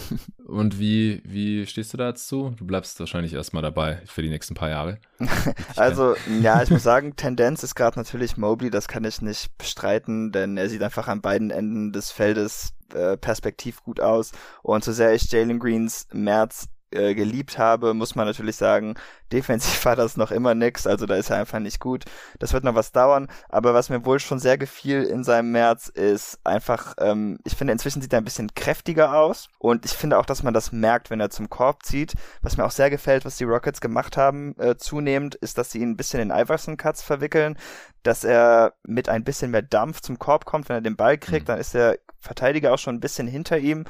Und wie, wie stehst du da jetzt zu? Du bleibst wahrscheinlich erstmal dabei für die nächsten paar Jahre. also, ja, ich muss sagen, Tendenz ist gerade natürlich Mobley, das kann ich nicht bestreiten, denn er sieht einfach an beiden Enden des Feldes äh, perspektiv gut aus. Und so sehr ich Jalen Greens März äh, geliebt habe, muss man natürlich sagen, defensiv war das noch immer nix, also da ist er einfach nicht gut. Das wird noch was dauern, aber was mir wohl schon sehr gefiel in seinem März ist einfach, ähm, ich finde inzwischen sieht er ein bisschen kräftiger aus und ich finde auch, dass man das merkt, wenn er zum Korb zieht. Was mir auch sehr gefällt, was die Rockets gemacht haben, äh, zunehmend, ist, dass sie ihn ein bisschen in Iverson-Cuts verwickeln, dass er mit ein bisschen mehr Dampf zum Korb kommt, wenn er den Ball kriegt, mhm. dann ist der Verteidiger auch schon ein bisschen hinter ihm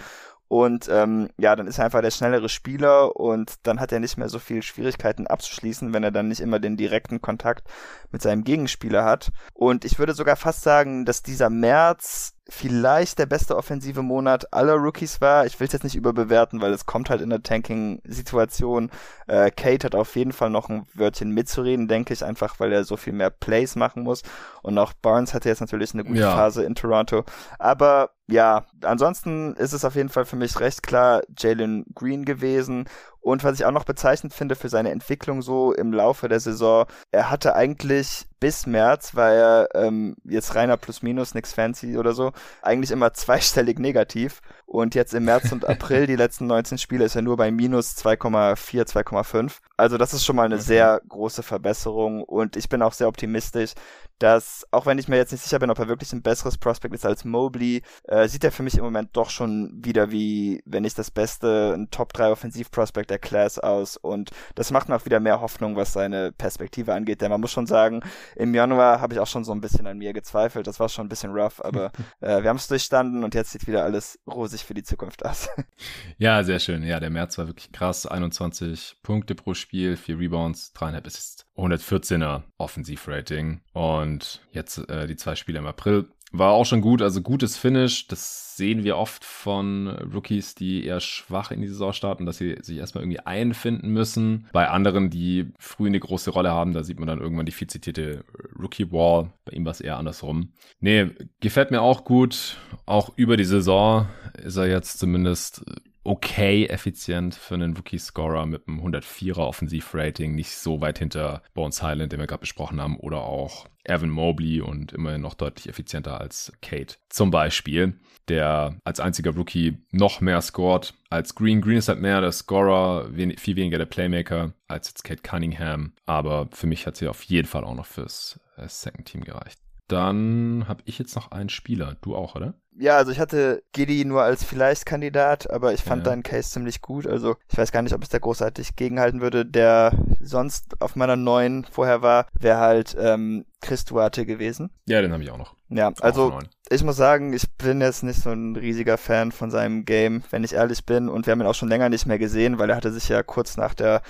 und ähm, ja, dann ist er einfach der schnellere Spieler und dann hat er nicht mehr so viel Schwierigkeiten abzuschließen, wenn er dann nicht immer den direkten Kontakt mit seinem Gegenspieler hat. Und ich würde sogar fast sagen, dass dieser März vielleicht der beste offensive Monat aller Rookies war. Ich will es jetzt nicht überbewerten, weil es kommt halt in der Tanking-Situation. Äh, Kate hat auf jeden Fall noch ein Wörtchen mitzureden, denke ich, einfach weil er so viel mehr Plays machen muss. Und auch Barnes hatte jetzt natürlich eine gute ja. Phase in Toronto. Aber ja, ansonsten ist es auf jeden Fall für mich recht klar Jalen Green gewesen. Und was ich auch noch bezeichnend finde für seine Entwicklung so im Laufe der Saison, er hatte eigentlich bis März, war er ähm, jetzt reiner Plus-Minus, nix fancy oder so, eigentlich immer zweistellig negativ. Und jetzt im März und April, die letzten 19 Spiele, ist er nur bei minus 2,4, 2,5. Also das ist schon mal eine okay. sehr große Verbesserung und ich bin auch sehr optimistisch, dass, auch wenn ich mir jetzt nicht sicher bin, ob er wirklich ein besseres Prospect ist als Mobley, äh, sieht er für mich im Moment doch schon wieder wie, wenn nicht das Beste, ein Top 3 Offensivprospect der Class aus und das macht mir auch wieder mehr Hoffnung, was seine Perspektive angeht, denn man muss schon sagen, im Januar habe ich auch schon so ein bisschen an mir gezweifelt, das war schon ein bisschen rough, aber äh, wir haben es durchstanden und jetzt sieht wieder alles rosig für die Zukunft aus. ja, sehr schön. Ja, der März war wirklich krass. 21 Punkte pro Spiel, 4 Rebounds, 3,5 Assists. 114er Offensivrating. Und jetzt äh, die zwei Spiele im April. War auch schon gut, also gutes Finish. Das sehen wir oft von Rookies, die eher schwach in die Saison starten, dass sie sich erstmal irgendwie einfinden müssen. Bei anderen, die früh eine große Rolle haben, da sieht man dann irgendwann die viel zitierte Rookie Wall. Bei ihm war es eher andersrum. Nee, gefällt mir auch gut. Auch über die Saison ist er jetzt zumindest okay effizient für einen Rookie-Scorer mit einem 104er Offensivrating, nicht so weit hinter Bones Highland, den wir gerade besprochen haben, oder auch Evan Mobley und immerhin noch deutlich effizienter als Kate. Zum Beispiel, der als einziger Rookie noch mehr scored als Green. Green ist halt mehr der Scorer, viel weniger der Playmaker als jetzt Kate Cunningham. Aber für mich hat sie auf jeden Fall auch noch fürs äh, Second Team gereicht. Dann habe ich jetzt noch einen Spieler. Du auch, oder? Ja, also ich hatte Giddy nur als vielleicht Kandidat, aber ich fand ja. deinen Case ziemlich gut. Also ich weiß gar nicht, ob es der großartig gegenhalten würde. Der sonst auf meiner neuen vorher war, wäre halt ähm, Chris Duarte gewesen. Ja, den habe ich auch noch. Ja, also ich muss sagen, ich bin jetzt nicht so ein riesiger Fan von seinem Game, wenn ich ehrlich bin. Und wir haben ihn auch schon länger nicht mehr gesehen, weil er hatte sich ja kurz nach der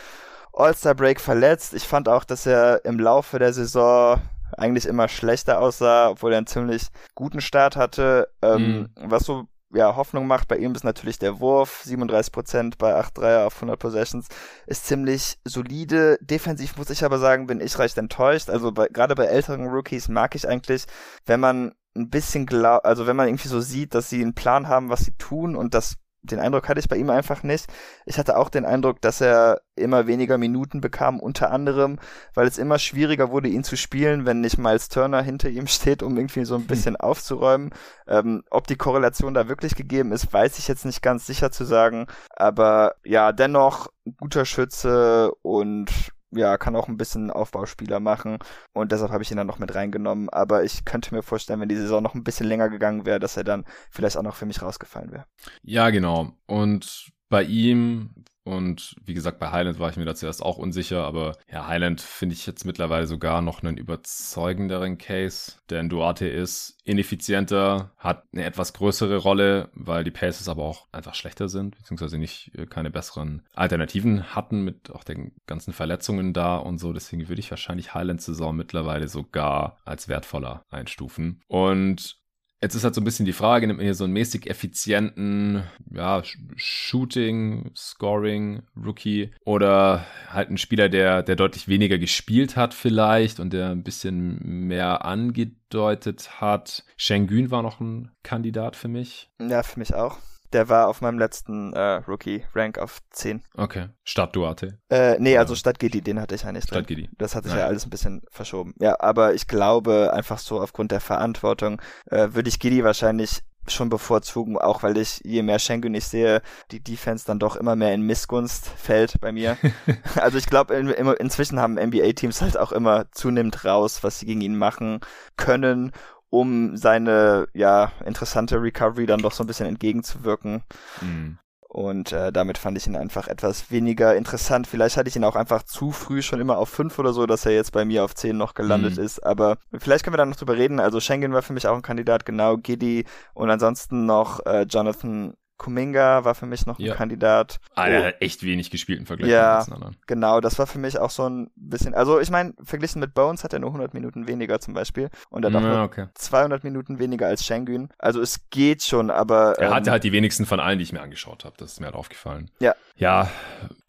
All-Star Break verletzt. Ich fand auch, dass er im Laufe der Saison eigentlich immer schlechter aussah, obwohl er einen ziemlich guten Start hatte. Ähm, mhm. Was so ja, Hoffnung macht bei ihm ist natürlich der Wurf. 37% bei 8 Dreier auf 100 Possessions ist ziemlich solide. Defensiv muss ich aber sagen, bin ich recht enttäuscht. Also bei, gerade bei älteren Rookies mag ich eigentlich, wenn man ein bisschen glaub, also wenn man irgendwie so sieht, dass sie einen Plan haben, was sie tun und das den Eindruck hatte ich bei ihm einfach nicht. Ich hatte auch den Eindruck, dass er immer weniger Minuten bekam, unter anderem, weil es immer schwieriger wurde, ihn zu spielen, wenn nicht Miles Turner hinter ihm steht, um irgendwie so ein hm. bisschen hm. aufzuräumen. Ähm, ob die Korrelation da wirklich gegeben ist, weiß ich jetzt nicht ganz sicher zu sagen. Aber ja, dennoch guter Schütze und ja, kann auch ein bisschen Aufbauspieler machen und deshalb habe ich ihn dann noch mit reingenommen. Aber ich könnte mir vorstellen, wenn die Saison noch ein bisschen länger gegangen wäre, dass er dann vielleicht auch noch für mich rausgefallen wäre. Ja, genau. Und bei ihm und wie gesagt, bei Highland war ich mir da zuerst auch unsicher, aber ja, Highland finde ich jetzt mittlerweile sogar noch einen überzeugenderen Case, denn Duarte ist ineffizienter, hat eine etwas größere Rolle, weil die Paces aber auch einfach schlechter sind, beziehungsweise nicht äh, keine besseren Alternativen hatten mit auch den ganzen Verletzungen da und so. Deswegen würde ich wahrscheinlich Highland Saison mittlerweile sogar als wertvoller einstufen. Und Jetzt ist halt so ein bisschen die Frage, nimmt man hier so einen mäßig effizienten, ja, Shooting, Scoring, Rookie oder halt einen Spieler, der, der deutlich weniger gespielt hat vielleicht und der ein bisschen mehr angedeutet hat. Schengen war noch ein Kandidat für mich. Ja, für mich auch. Der war auf meinem letzten äh, Rookie-Rank auf 10. Okay. Statt Duarte? Äh, nee, also statt Gidi, den hatte ich ja nicht Statt. Gidi. Das hat sich ja alles ein bisschen verschoben. Ja, aber ich glaube, einfach so aufgrund der Verantwortung äh, würde ich Gidi wahrscheinlich schon bevorzugen, auch weil ich, je mehr Schengen ich sehe, die Defense dann doch immer mehr in Missgunst fällt bei mir. also ich glaube, in, in, inzwischen haben NBA-Teams halt auch immer zunehmend raus, was sie gegen ihn machen können um seine ja interessante Recovery dann doch so ein bisschen entgegenzuwirken. Mhm. Und äh, damit fand ich ihn einfach etwas weniger interessant. Vielleicht hatte ich ihn auch einfach zu früh schon immer auf fünf oder so, dass er jetzt bei mir auf zehn noch gelandet mhm. ist. Aber vielleicht können wir da noch drüber reden. Also Schengen war für mich auch ein Kandidat, genau, Giddy und ansonsten noch äh, Jonathan Kuminga war für mich noch ein ja. Kandidat. Ah, der oh. hat echt wenig gespielt im Vergleich ja, zu anderen. Genau, das war für mich auch so ein bisschen. Also, ich meine, verglichen mit Bones hat er nur 100 Minuten weniger zum Beispiel. Und er hat ja, okay. 200 Minuten weniger als Shengun. Also, es geht schon, aber. Er ähm, hatte halt die wenigsten von allen, die ich mir angeschaut habe. Das ist mir halt aufgefallen. Ja. Ja,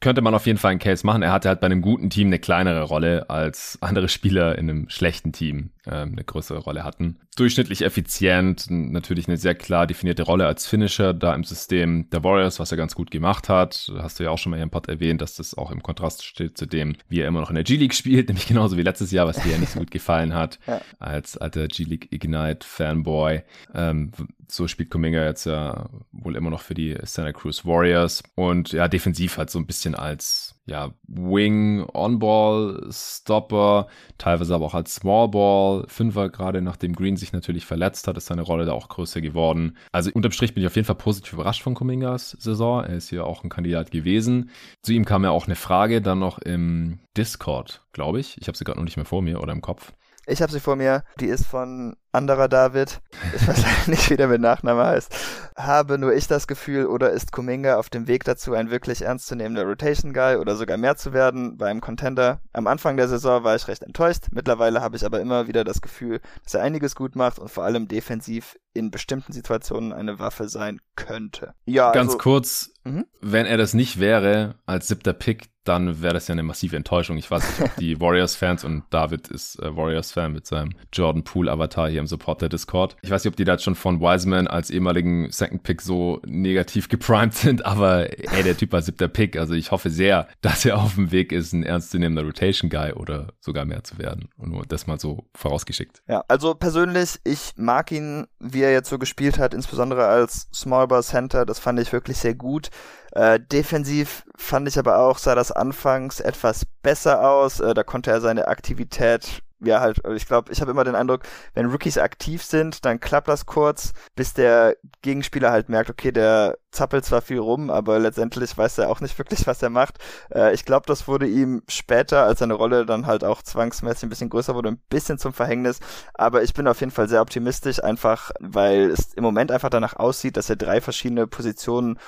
könnte man auf jeden Fall einen Case machen. Er hatte halt bei einem guten Team eine kleinere Rolle als andere Spieler in einem schlechten Team ähm, eine größere Rolle hatten. Durchschnittlich effizient, natürlich eine sehr klar definierte Rolle als Finisher da im System der Warriors, was er ganz gut gemacht hat. Hast du ja auch schon mal hier im Pod erwähnt, dass das auch im Kontrast steht zu dem, wie er immer noch in der G-League spielt, nämlich genauso wie letztes Jahr, was dir ja nicht so gut gefallen hat, ja. als alter G-League Ignite Fanboy. Ähm, so spielt Kuminga jetzt ja wohl immer noch für die Santa Cruz Warriors und ja, defensiv halt so ein bisschen als ja, Wing, On-Ball, Stopper, teilweise aber auch als Small Ball, Fünfer, gerade nachdem Green sich natürlich verletzt hat, ist seine Rolle da auch größer geworden. Also unterm Strich bin ich auf jeden Fall positiv überrascht von Kumingas Saison. Er ist hier auch ein Kandidat gewesen. Zu ihm kam ja auch eine Frage dann noch im Discord, glaube ich. Ich habe sie gerade noch nicht mehr vor mir oder im Kopf. Ich habe sie vor mir. Die ist von anderer David, ich weiß nicht, wie der mit Nachname heißt, habe nur ich das Gefühl oder ist Kuminga auf dem Weg dazu, ein wirklich ernstzunehmender Rotation Guy oder sogar mehr zu werden beim Contender? Am Anfang der Saison war ich recht enttäuscht, mittlerweile habe ich aber immer wieder das Gefühl, dass er einiges gut macht und vor allem defensiv in bestimmten Situationen eine Waffe sein könnte. Ja, ganz also, kurz, Mhm. Wenn er das nicht wäre, als siebter Pick, dann wäre das ja eine massive Enttäuschung. Ich weiß nicht, ob die Warriors-Fans und David ist äh, Warriors-Fan mit seinem Jordan Poole-Avatar hier im Support der Discord. Ich weiß nicht, ob die da schon von Wiseman als ehemaligen Second Pick so negativ geprimed sind, aber ey, der Typ war siebter Pick. Also ich hoffe sehr, dass er auf dem Weg ist, ein ernstzunehmender Rotation-Guy oder sogar mehr zu werden. Und nur das mal so vorausgeschickt. Ja, also persönlich, ich mag ihn, wie er jetzt so gespielt hat, insbesondere als Small Bar Center. Das fand ich wirklich sehr gut. Äh, defensiv fand ich aber auch, sah das anfangs etwas besser aus. Äh, da konnte er seine Aktivität ja halt, ich glaube, ich habe immer den Eindruck, wenn Rookies aktiv sind, dann klappt das kurz, bis der Gegenspieler halt merkt, okay, der zappelt zwar viel rum, aber letztendlich weiß er auch nicht wirklich, was er macht. Äh, ich glaube, das wurde ihm später, als seine Rolle dann halt auch zwangsmäßig ein bisschen größer wurde, ein bisschen zum Verhängnis. Aber ich bin auf jeden Fall sehr optimistisch, einfach weil es im Moment einfach danach aussieht, dass er drei verschiedene Positionen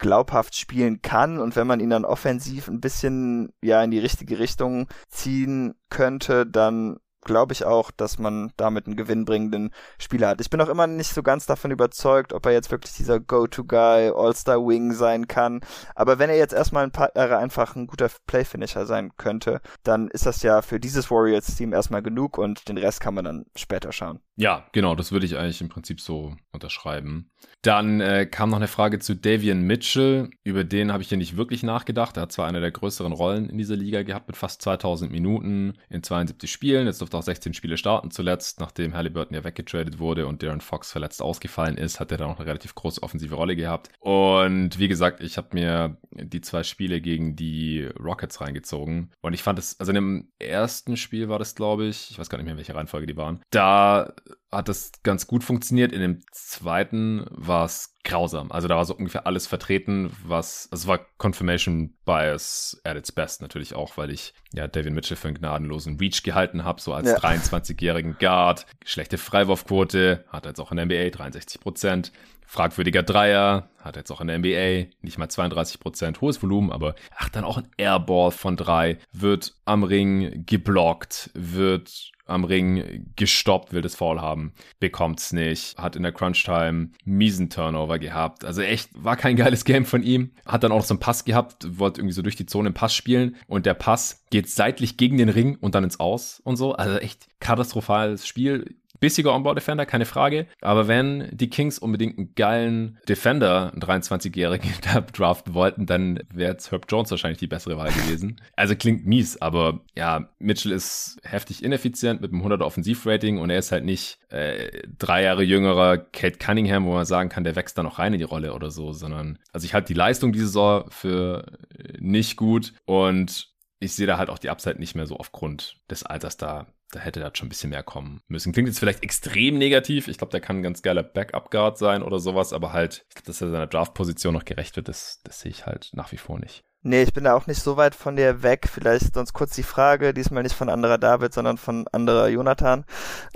glaubhaft spielen kann und wenn man ihn dann offensiv ein bisschen ja in die richtige Richtung ziehen könnte, dann glaube ich auch, dass man damit einen gewinnbringenden Spieler hat. Ich bin auch immer nicht so ganz davon überzeugt, ob er jetzt wirklich dieser Go-To-Guy, All-Star-Wing sein kann. Aber wenn er jetzt erstmal ein paar Jahre einfach ein guter Play-Finisher sein könnte, dann ist das ja für dieses Warriors-Team erstmal genug und den Rest kann man dann später schauen. Ja, genau, das würde ich eigentlich im Prinzip so unterschreiben. Dann äh, kam noch eine Frage zu Davian Mitchell. Über den habe ich hier nicht wirklich nachgedacht. Er hat zwar eine der größeren Rollen in dieser Liga gehabt mit fast 2000 Minuten in 72 Spielen. Jetzt durfte auch 16 Spiele starten zuletzt, nachdem Halliburton ja weggetradet wurde und Darren Fox verletzt ausgefallen ist, hat er da noch eine relativ große offensive Rolle gehabt. Und wie gesagt, ich habe mir die zwei Spiele gegen die Rockets reingezogen und ich fand es, also in dem ersten Spiel war das, glaube ich, ich weiß gar nicht mehr, welche Reihenfolge die waren, da hat das ganz gut funktioniert. In dem zweiten war es grausam. Also da war so ungefähr alles vertreten, was, also es war Confirmation Bias at its best natürlich auch, weil ich ja David Mitchell für einen gnadenlosen Reach gehalten habe, so als ja. 23-jährigen Guard. Schlechte Freiwurfquote, hat jetzt auch in der NBA 63 Prozent. Fragwürdiger Dreier, hat jetzt auch in der NBA nicht mal 32 Prozent, hohes Volumen, aber ach, dann auch ein Airball von drei, wird am Ring geblockt, wird am Ring gestoppt, will das Foul haben, bekommt's nicht, hat in der Crunch-Time miesen Turnover gehabt. Also echt, war kein geiles Game von ihm. Hat dann auch noch so einen Pass gehabt, wollte irgendwie so durch die Zone einen Pass spielen und der Pass geht seitlich gegen den Ring und dann ins Aus und so. Also echt katastrophales Spiel bissiger Onboard-Defender, keine Frage. Aber wenn die Kings unbedingt einen geilen Defender, einen 23-Jährigen, da draften wollten, dann wäre Herb Jones wahrscheinlich die bessere Wahl gewesen. Also klingt mies, aber ja, Mitchell ist heftig ineffizient mit einem 100er Offensivrating und er ist halt nicht äh, drei Jahre jüngerer Kate Cunningham, wo man sagen kann, der wächst da noch rein in die Rolle oder so, sondern also ich halte die Leistung diese Saison für nicht gut und ich sehe da halt auch die Upside nicht mehr so aufgrund des Alters da da hätte das schon ein bisschen mehr kommen müssen. Klingt jetzt vielleicht extrem negativ. Ich glaube, der kann ein ganz geiler Backup-Guard sein oder sowas, aber halt, dass er seiner Draft-Position noch gerecht wird, das, das sehe ich halt nach wie vor nicht. Nee, ich bin da auch nicht so weit von dir weg. Vielleicht sonst kurz die Frage, diesmal nicht von anderer David, sondern von anderer Jonathan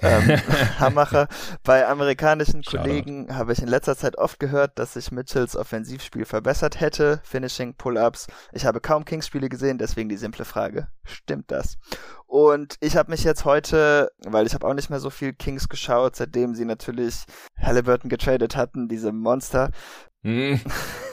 ähm, Hammacher. Bei amerikanischen Kollegen habe ich in letzter Zeit oft gehört, dass sich Mitchells Offensivspiel verbessert hätte. Finishing, Pull-Ups. Ich habe kaum Kings-Spiele gesehen, deswegen die simple Frage. Stimmt das? Und ich habe mich jetzt heute, weil ich habe auch nicht mehr so viel Kings geschaut, seitdem sie natürlich Halliburton getradet hatten, diese Monster, hm.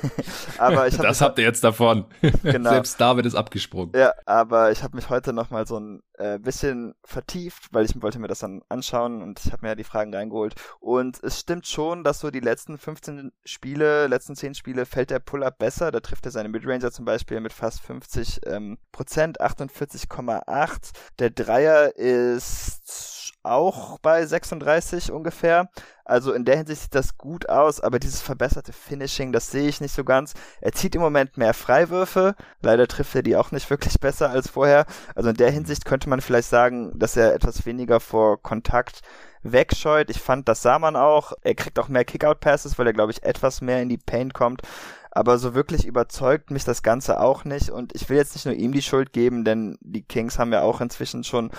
aber ich hab das habt ihr jetzt davon. Genau. Selbst David ist abgesprungen. Ja, aber ich habe mich heute noch mal so ein äh, bisschen vertieft, weil ich wollte mir das dann anschauen und ich habe mir ja die Fragen reingeholt. Und es stimmt schon, dass so die letzten 15 Spiele, letzten 10 Spiele fällt der Pull-Up besser. Da trifft er seine Midranger zum Beispiel mit fast 50 ähm, Prozent, 48,8. Der Dreier ist auch bei 36 ungefähr. Also in der Hinsicht sieht das gut aus, aber dieses verbesserte Finishing, das sehe ich nicht so ganz. Er zieht im Moment mehr Freiwürfe. Leider trifft er die auch nicht wirklich besser als vorher. Also in der Hinsicht könnte man vielleicht sagen, dass er etwas weniger vor Kontakt wegscheut. Ich fand, das sah man auch. Er kriegt auch mehr Kickout-Passes, weil er, glaube ich, etwas mehr in die Paint kommt. Aber so wirklich überzeugt mich das Ganze auch nicht. Und ich will jetzt nicht nur ihm die Schuld geben, denn die Kings haben ja auch inzwischen schon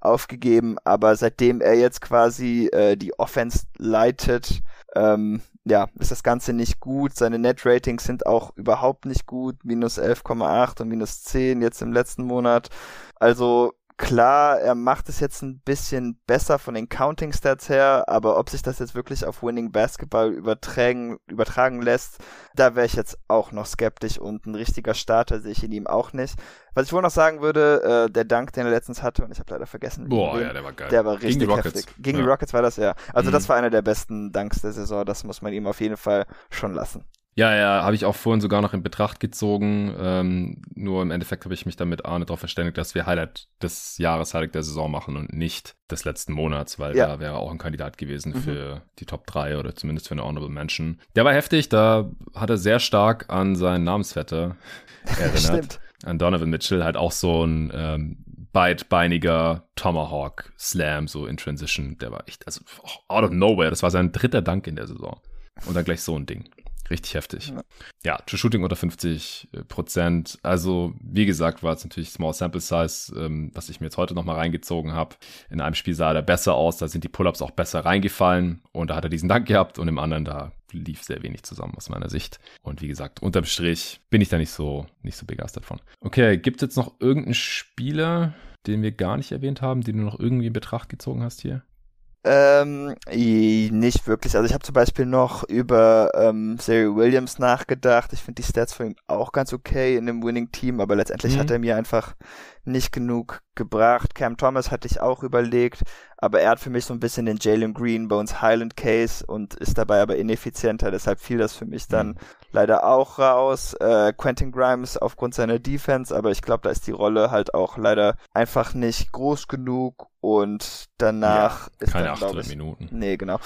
aufgegeben, aber seitdem er jetzt quasi äh, die Offense leitet, ähm, ja, ist das Ganze nicht gut. Seine Net-Ratings sind auch überhaupt nicht gut. Minus 11,8 und minus 10 jetzt im letzten Monat. Also klar, er macht es jetzt ein bisschen besser von den Counting Stats her, aber ob sich das jetzt wirklich auf Winning Basketball übertragen, übertragen lässt, da wäre ich jetzt auch noch skeptisch und ein richtiger Starter sehe ich in ihm auch nicht. Was ich wohl noch sagen würde, äh, der Dank, den er letztens hatte, und ich habe leider vergessen. Boah, ja, der war geil. Der war richtig Gegen die Rockets. heftig. Gegen ja. die Rockets war das ja. Also mhm. das war einer der besten Danks der Saison, das muss man ihm auf jeden Fall schon lassen. Ja, ja, habe ich auch vorhin sogar noch in Betracht gezogen. Ähm, nur im Endeffekt habe ich mich dann mit Arne darauf verständigt, dass wir Highlight des Jahres, Highlight der Saison machen und nicht des letzten Monats, weil ja. da wäre auch ein Kandidat gewesen mhm. für die Top 3 oder zumindest für eine Honorable Mention. Der war heftig, da hat er sehr stark an seinen Namensvetter erinnert. Stimmt. An Donovan Mitchell, halt auch so ein ähm, beidbeiniger Tomahawk Slam, so in Transition. Der war echt, also out of nowhere. Das war sein dritter Dank in der Saison. Und dann gleich so ein Ding. Richtig heftig. Ja, True Shooting unter 50 äh, Prozent. Also, wie gesagt, war es natürlich Small Sample Size, ähm, was ich mir jetzt heute nochmal reingezogen habe. In einem Spiel sah er besser aus, da sind die Pull-Ups auch besser reingefallen und da hat er diesen Dank gehabt und im anderen da lief sehr wenig zusammen aus meiner Sicht. Und wie gesagt, unterm Strich bin ich da nicht so, nicht so begeistert von. Okay, gibt es jetzt noch irgendeinen Spieler, den wir gar nicht erwähnt haben, den du noch irgendwie in Betracht gezogen hast hier? Ähm, nicht wirklich. Also ich habe zum Beispiel noch über ähm, Sari Williams nachgedacht. Ich finde die Stats von ihm auch ganz okay in dem Winning Team, aber letztendlich mhm. hat er mir einfach nicht genug gebracht. Cam Thomas hatte ich auch überlegt, aber er hat für mich so ein bisschen den Jalen Green bei uns Highland Case und ist dabei aber ineffizienter, deshalb fiel das für mich dann mhm. Leider auch raus. Äh, Quentin Grimes aufgrund seiner Defense, aber ich glaube, da ist die Rolle halt auch leider einfach nicht groß genug und danach ja, ist keine dann, ich, Minuten. Nee, genau.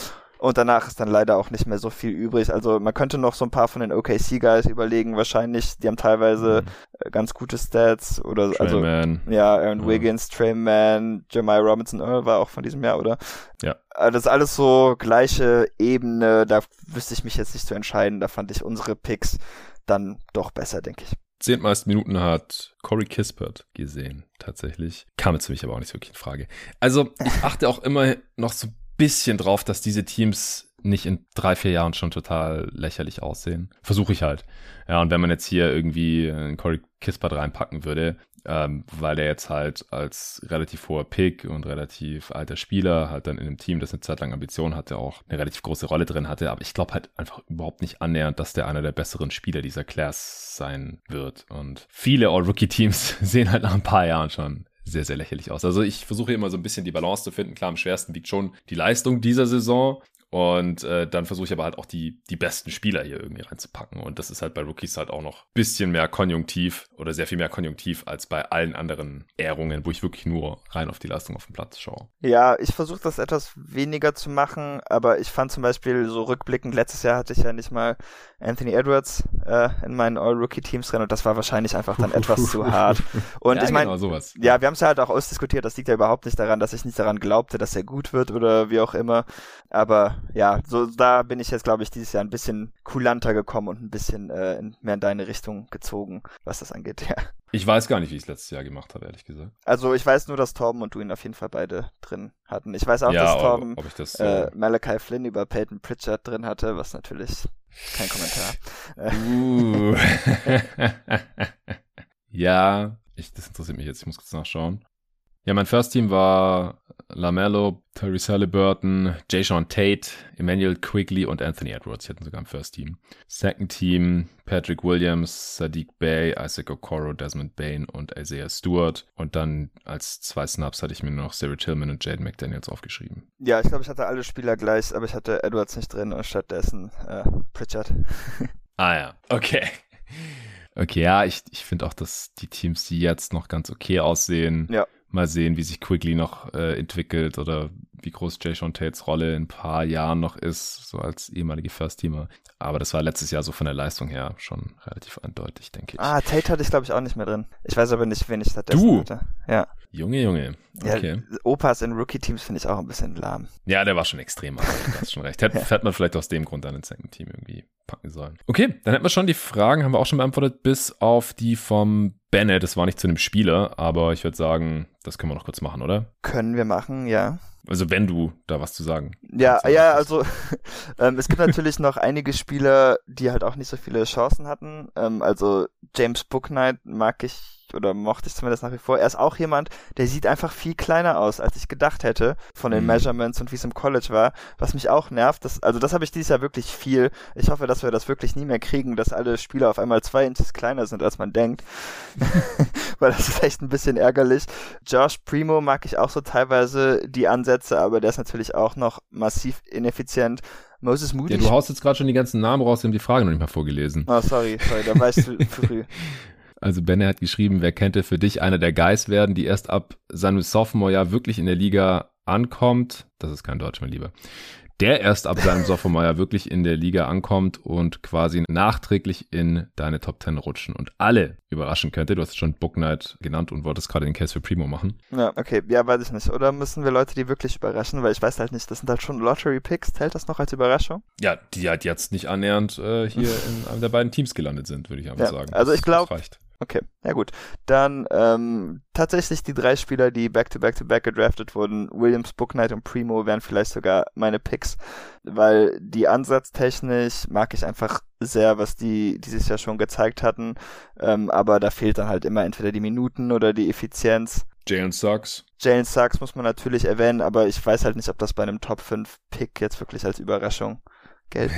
Und danach ist dann leider auch nicht mehr so viel übrig. Also man könnte noch so ein paar von den OKC Guys überlegen, wahrscheinlich. Die haben teilweise mhm. ganz gute Stats oder Trey also Man. ja, Aaron ja. Wiggins, Trey Man, Jeremiah Robinson Earl war auch von diesem Jahr, oder? Ja. Also das ist alles so gleiche Ebene. Da wüsste ich mich jetzt nicht zu entscheiden. Da fand ich unsere Picks dann doch besser, denke ich zehntmeisten Minuten hat Corey Kispert gesehen, tatsächlich. Kam jetzt für mich aber auch nicht wirklich in Frage. Also, ich achte auch immer noch so bisschen drauf, dass diese Teams nicht in drei, vier Jahren schon total lächerlich aussehen. Versuche ich halt. Ja, und wenn man jetzt hier irgendwie einen Corey Kispert reinpacken würde, ähm, weil der jetzt halt als relativ hoher Pick und relativ alter Spieler halt dann in einem Team, das eine Zeit lang Ambition hatte, auch eine relativ große Rolle drin hatte. Aber ich glaube halt einfach überhaupt nicht annähernd, dass der einer der besseren Spieler dieser Class sein wird. Und viele All-Rookie-Teams sehen halt nach ein paar Jahren schon sehr, sehr lächerlich aus. Also ich versuche immer so ein bisschen die Balance zu finden. Klar, am schwersten liegt schon die Leistung dieser Saison. Und äh, dann versuche ich aber halt auch die, die besten Spieler hier irgendwie reinzupacken. Und das ist halt bei Rookies halt auch noch ein bisschen mehr konjunktiv oder sehr viel mehr konjunktiv als bei allen anderen Ehrungen, wo ich wirklich nur rein auf die Leistung auf dem Platz schaue. Ja, ich versuche das etwas weniger zu machen, aber ich fand zum Beispiel so rückblickend, letztes Jahr hatte ich ja nicht mal Anthony Edwards äh, in meinen All-Rookie-Teams drin und das war wahrscheinlich einfach dann etwas zu hart. Und ja, ich meine, genau, ja, wir haben es ja halt auch ausdiskutiert, das liegt ja überhaupt nicht daran, dass ich nicht daran glaubte, dass er gut wird oder wie auch immer. Aber ja, so da bin ich jetzt, glaube ich, dieses Jahr ein bisschen kulanter gekommen und ein bisschen äh, in, mehr in deine Richtung gezogen, was das angeht, ja. Ich weiß gar nicht, wie ich es letztes Jahr gemacht habe, ehrlich gesagt. Also ich weiß nur, dass Torben und du ihn auf jeden Fall beide drin hatten. Ich weiß auch, ja, dass Torben ob, ob das so äh, Malachi Flynn über Peyton Pritchard drin hatte, was natürlich kein Kommentar. Uh. ja, ich, das interessiert mich jetzt, ich muss kurz nachschauen. Ja, mein First Team war LaMelo, Terry Halliburton, Jay Sean Tate, Emmanuel Quigley und Anthony Edwards. Die hatten sogar im First Team. Second Team, Patrick Williams, Sadiq Bey, Isaac Okoro, Desmond Bain und Isaiah Stewart. Und dann als zwei Snaps hatte ich mir noch Sarah Tillman und Jaden McDaniels aufgeschrieben. Ja, ich glaube, ich hatte alle Spieler gleich, aber ich hatte Edwards nicht drin und stattdessen äh, Pritchard. ah ja, okay. Okay, ja, ich, ich finde auch, dass die Teams, die jetzt noch ganz okay aussehen, ja mal sehen, wie sich Quigley noch äh, entwickelt oder wie groß Jay Sean Tates Rolle in ein paar Jahren noch ist, so als ehemalige First-Teamer. Aber das war letztes Jahr so von der Leistung her schon relativ eindeutig, denke ich. Ah, Tate hatte ich glaube ich auch nicht mehr drin. Ich weiß aber nicht, wen ich stattdessen du. hatte. Ja. Junge, Junge. Okay. Ja, Opas in Rookie-Teams finde ich auch ein bisschen lahm. Ja, der war schon extrem, aber du hast schon recht. Hätte, ja. hätte man vielleicht aus dem Grund einen Second-Team irgendwie packen sollen. Okay, dann hätten wir schon die Fragen, haben wir auch schon beantwortet, bis auf die vom Bennett. Das war nicht zu einem Spieler, aber ich würde sagen, das können wir noch kurz machen, oder? Können wir machen, ja. Also wenn du da was zu sagen. Ja, ja, also ähm, es gibt natürlich noch einige Spieler, die halt auch nicht so viele Chancen hatten. Ähm, also James Booknight mag ich oder mochte ich zumindest nach wie vor. Er ist auch jemand, der sieht einfach viel kleiner aus, als ich gedacht hätte von den mhm. Measurements und wie es im College war, was mich auch nervt. Das, also das habe ich dieses Jahr wirklich viel. Ich hoffe, dass wir das wirklich nie mehr kriegen, dass alle Spieler auf einmal zwei Inches kleiner sind, als man denkt. Weil das ist echt ein bisschen ärgerlich. Josh Primo mag ich auch so teilweise die Ansätze, aber der ist natürlich auch noch massiv ineffizient. Moses Moody. Ja, du haust jetzt gerade schon die ganzen Namen raus, wir haben die Frage noch nicht mal vorgelesen. Oh, sorry, sorry, da weißt du früh. Also Benne hat geschrieben, wer könnte für dich einer der Guys werden, die erst ab seinem Sophomore-Jahr wirklich in der Liga ankommt. Das ist kein Deutsch, mein Lieber der erst ab seinem Sophomore wirklich in der Liga ankommt und quasi nachträglich in deine Top 10 rutschen und alle überraschen könnte. Du hast schon Book Night genannt und wolltest gerade den Case für Primo machen. Ja, okay. Ja, weiß ich nicht. Oder müssen wir Leute, die wirklich überraschen? Weil ich weiß halt nicht, das sind halt schon Lottery-Picks. Zählt das noch als Überraschung? Ja, die halt jetzt nicht annähernd äh, hier in einem der beiden Teams gelandet sind, würde ich einfach ja, sagen. Also ich glaube, Okay, ja gut. Dann ähm, tatsächlich die drei Spieler, die back-to-back-to-back gedraftet wurden, Williams, Booknight und Primo, wären vielleicht sogar meine Picks, weil die ansatztechnisch mag ich einfach sehr, was die dieses Jahr schon gezeigt hatten, ähm, aber da fehlt dann halt immer entweder die Minuten oder die Effizienz. Jalen Sucks. Jalen Sucks muss man natürlich erwähnen, aber ich weiß halt nicht, ob das bei einem Top 5 Pick jetzt wirklich als Überraschung gelten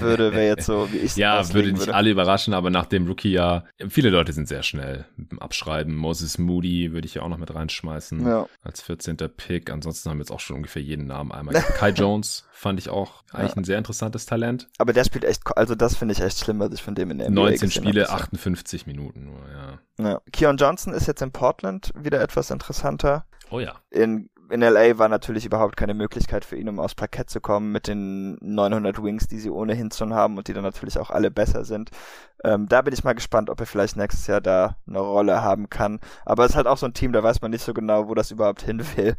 würde, wäre jetzt so, wie ich Ja, würde nicht würde. alle überraschen, aber nach dem Rookie-Jahr, viele Leute sind sehr schnell mit dem Abschreiben. Moses Moody würde ich ja auch noch mit reinschmeißen ja. als 14. Pick. Ansonsten haben wir jetzt auch schon ungefähr jeden Namen einmal. Kai Jones fand ich auch eigentlich ja. ein sehr interessantes Talent. Aber der spielt echt, also das finde ich echt schlimm, was ich von dem in der NBA 19 Spiele, 58 Minuten nur, ja. ja. Keon Johnson ist jetzt in Portland wieder etwas interessanter. Oh ja. In in LA war natürlich überhaupt keine Möglichkeit für ihn, um aufs Parkett zu kommen mit den 900 Wings, die sie ohnehin schon haben und die dann natürlich auch alle besser sind. Ähm, da bin ich mal gespannt, ob er vielleicht nächstes Jahr da eine Rolle haben kann. Aber es ist halt auch so ein Team, da weiß man nicht so genau, wo das überhaupt hin will.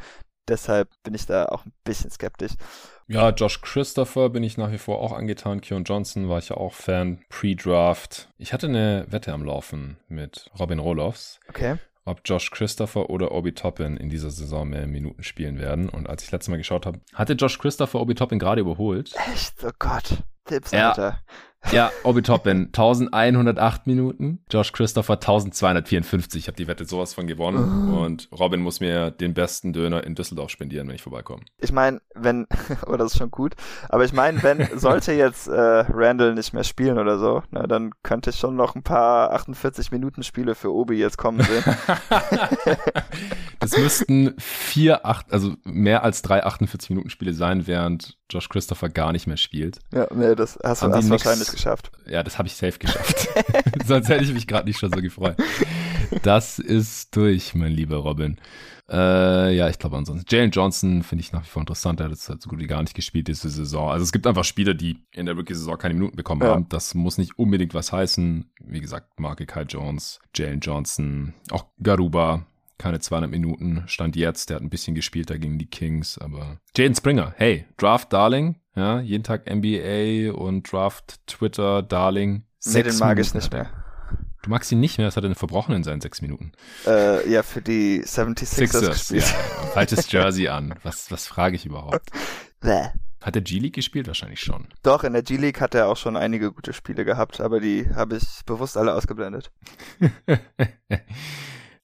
Deshalb bin ich da auch ein bisschen skeptisch. Ja, Josh Christopher bin ich nach wie vor auch angetan. Keon Johnson war ich ja auch Fan. Pre-Draft. Ich hatte eine Wette am Laufen mit Robin Roloffs. Okay ob Josh Christopher oder Obi Toppin in dieser Saison mehr Minuten spielen werden. Und als ich letztes Mal geschaut habe, hatte Josh Christopher Obi Toppin gerade überholt. Echt? Oh Gott. Tipps, Alter. Ja, Obi Toppin 1108 Minuten, Josh Christopher 1254. Ich habe die Wette sowas von gewonnen oh. und Robin muss mir den besten Döner in Düsseldorf spendieren, wenn ich vorbeikomme. Ich meine, wenn, oh, das ist schon gut, aber ich meine, wenn, sollte jetzt äh, Randall nicht mehr spielen oder so, na, ne, dann könnte ich schon noch ein paar 48 Minuten Spiele für Obi jetzt kommen sehen. das müssten vier, acht, also mehr als drei 48 Minuten Spiele sein, während Josh Christopher gar nicht mehr spielt. Ja, nee, das hast du hast wahrscheinlich geschafft. Ja, das habe ich safe geschafft. Sonst hätte ich mich gerade nicht schon so gefreut. Das ist durch, mein lieber Robin. Äh, ja, ich glaube ansonsten. Jalen Johnson finde ich nach wie vor interessant. Er hat jetzt halt so gut wie gar nicht gespielt diese Saison. Also es gibt einfach Spieler, die in der Rookie-Saison keine Minuten bekommen ja. haben. Das muss nicht unbedingt was heißen. Wie gesagt, Marke Kai Jones, Jalen Johnson, auch Garuba keine 200 Minuten, stand jetzt, der hat ein bisschen gespielt da gegen die Kings, aber Jaden Springer, hey, Draft Darling, ja, jeden Tag NBA und Draft Twitter Darling. Nee, den mag ich nicht mehr. Du magst ihn nicht mehr, das hat er verbrochen in seinen sechs Minuten. Äh, ja, für die 76ers Sixers, gespielt. Ja, falsches Jersey an. Was, was frage ich überhaupt? Bäh. Hat er G-League gespielt? Wahrscheinlich schon. Doch, in der G-League hat er auch schon einige gute Spiele gehabt, aber die habe ich bewusst alle ausgeblendet.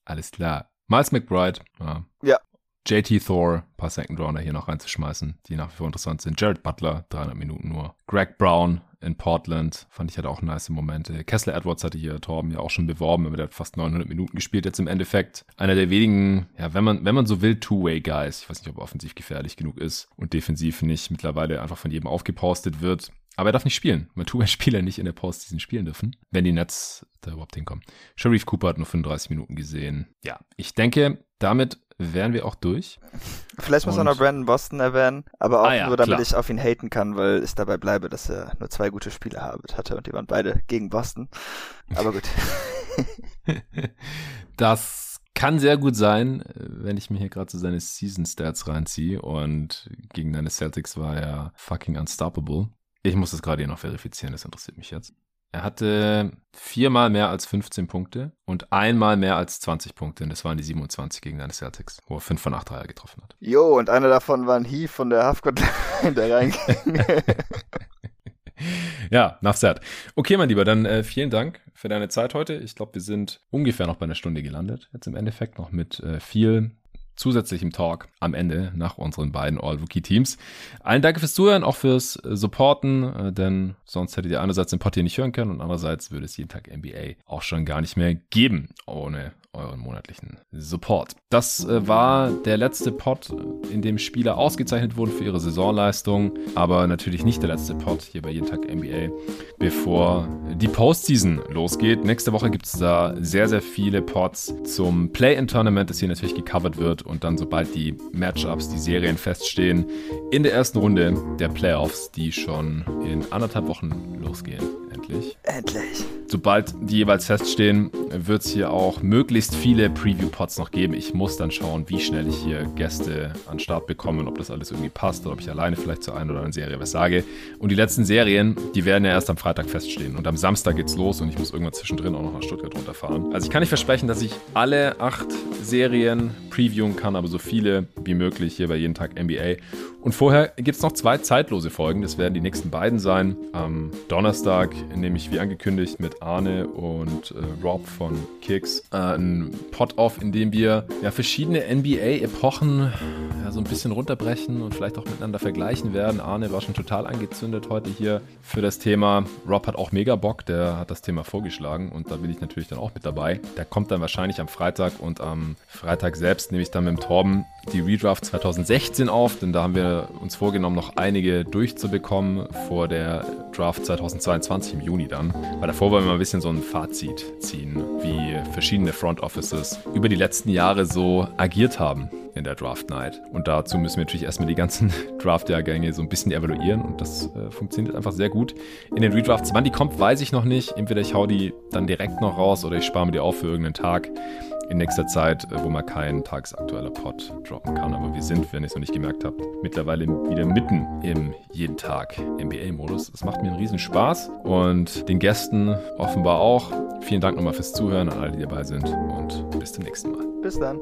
Alles klar. Miles McBride. Ja. ja. JT Thor, paar Second Rounder hier noch reinzuschmeißen, die nach wie vor interessant sind. Jared Butler, 300 Minuten nur. Greg Brown in Portland, fand ich hatte auch nice Momente. Kessler Edwards hatte hier Torben ja auch schon beworben, aber der hat fast 900 Minuten gespielt jetzt im Endeffekt. Einer der wenigen, ja, wenn man, wenn man so will, Two-Way-Guys. Ich weiß nicht, ob er offensiv gefährlich genug ist und defensiv nicht mittlerweile einfach von jedem aufgepostet wird. Aber er darf nicht spielen, weil Two-Way-Spieler nicht in der Postseason spielen dürfen, wenn die Nets da überhaupt hinkommen. Sharif Cooper hat nur 35 Minuten gesehen. Ja, ich denke, damit wären wir auch durch. Vielleicht muss man noch Brandon Boston erwähnen, aber auch ah, ja, nur, damit klar. ich auf ihn haten kann, weil ich dabei bleibe, dass er nur zwei gute Spiele hatte und die waren beide gegen Boston. Aber gut. das kann sehr gut sein, wenn ich mir hier gerade so seine Season Stats reinziehe und gegen deine Celtics war er fucking unstoppable. Ich muss das gerade hier noch verifizieren, das interessiert mich jetzt. Er hatte viermal mehr als 15 Punkte und einmal mehr als 20 Punkte. Und das waren die 27 gegen deine Celtics, wo er 5 von 8 Dreier getroffen hat. Jo, und einer davon war ein Heave von der Halfcourt, der reinging. Ja, nach said. Okay, mein Lieber, dann äh, vielen Dank für deine Zeit heute. Ich glaube, wir sind ungefähr noch bei einer Stunde gelandet. Jetzt im Endeffekt noch mit äh, viel zusätzlichem Talk am Ende nach unseren beiden All-Rookie-Teams. Allen danke fürs Zuhören, auch fürs äh, Supporten, äh, denn sonst hättet ihr einerseits den Pod hier nicht hören können und andererseits würde es jeden Tag NBA auch schon gar nicht mehr geben ohne euren monatlichen Support. Das äh, war der letzte Pod, in dem Spieler ausgezeichnet wurden für ihre Saisonleistung, aber natürlich nicht der letzte Pod hier bei Jeden Tag NBA, bevor die Postseason losgeht. Nächste Woche gibt es da sehr, sehr viele Pods zum Play-In-Tournament, das hier natürlich gecovert wird und dann, sobald die Matchups, die Serien feststehen, in der ersten Runde der Playoffs, die schon in anderthalb Wochen losgehen. Endlich. Endlich. Sobald die jeweils feststehen, wird es hier auch möglichst viele Preview-Pods noch geben. Ich muss dann schauen, wie schnell ich hier Gäste an Start bekomme und ob das alles irgendwie passt oder ob ich alleine vielleicht zur einen oder anderen Serie was sage. Und die letzten Serien, die werden ja erst am Freitag feststehen. Und am Samstag geht's los und ich muss irgendwann zwischendrin auch noch nach Stuttgart runterfahren. Also ich kann nicht versprechen, dass ich alle acht Serien previewen kann, aber so viele wie möglich hier bei jeden Tag NBA. Und vorher gibt es noch zwei zeitlose Folgen. Das werden die nächsten beiden sein. Am Donnerstag nehme ich wie angekündigt mit Arne und äh, Rob von Kicks äh, einen Pod auf, in dem wir ja verschiedene NBA-Epochen ja, so ein bisschen runterbrechen und vielleicht auch miteinander vergleichen werden. Arne war schon total angezündet heute hier für das Thema. Rob hat auch mega Bock, der hat das Thema vorgeschlagen und da bin ich natürlich dann auch mit dabei. Der kommt dann wahrscheinlich am Freitag und am Freitag selbst nehme ich dann mit Torben die Redraft 2016 auf, denn da haben wir uns vorgenommen, noch einige durchzubekommen vor der Draft 2022 im Juni dann. Weil davor wollen wir mal ein bisschen so ein Fazit ziehen, wie verschiedene Front Offices über die letzten Jahre so agiert haben in der Draft Night. Und dazu müssen wir natürlich erstmal die ganzen Draft-Jahrgänge so ein bisschen evaluieren und das äh, funktioniert einfach sehr gut. In den Redrafts, wann die kommt, weiß ich noch nicht. Entweder ich hau die dann direkt noch raus oder ich spare mir die auf für irgendeinen Tag in nächster Zeit, äh, wo man kein tagesaktueller Pod droppen kann. Aber wir sind, wenn ihr es noch nicht gemerkt habt, mittlerweile wieder mitten im jeden Tag NBA-Modus. Das macht mir einen riesen Spaß und den Gästen offenbar auch. Vielen Dank nochmal fürs Zuhören an alle, die dabei sind und bis zum nächsten Mal. Bis dann.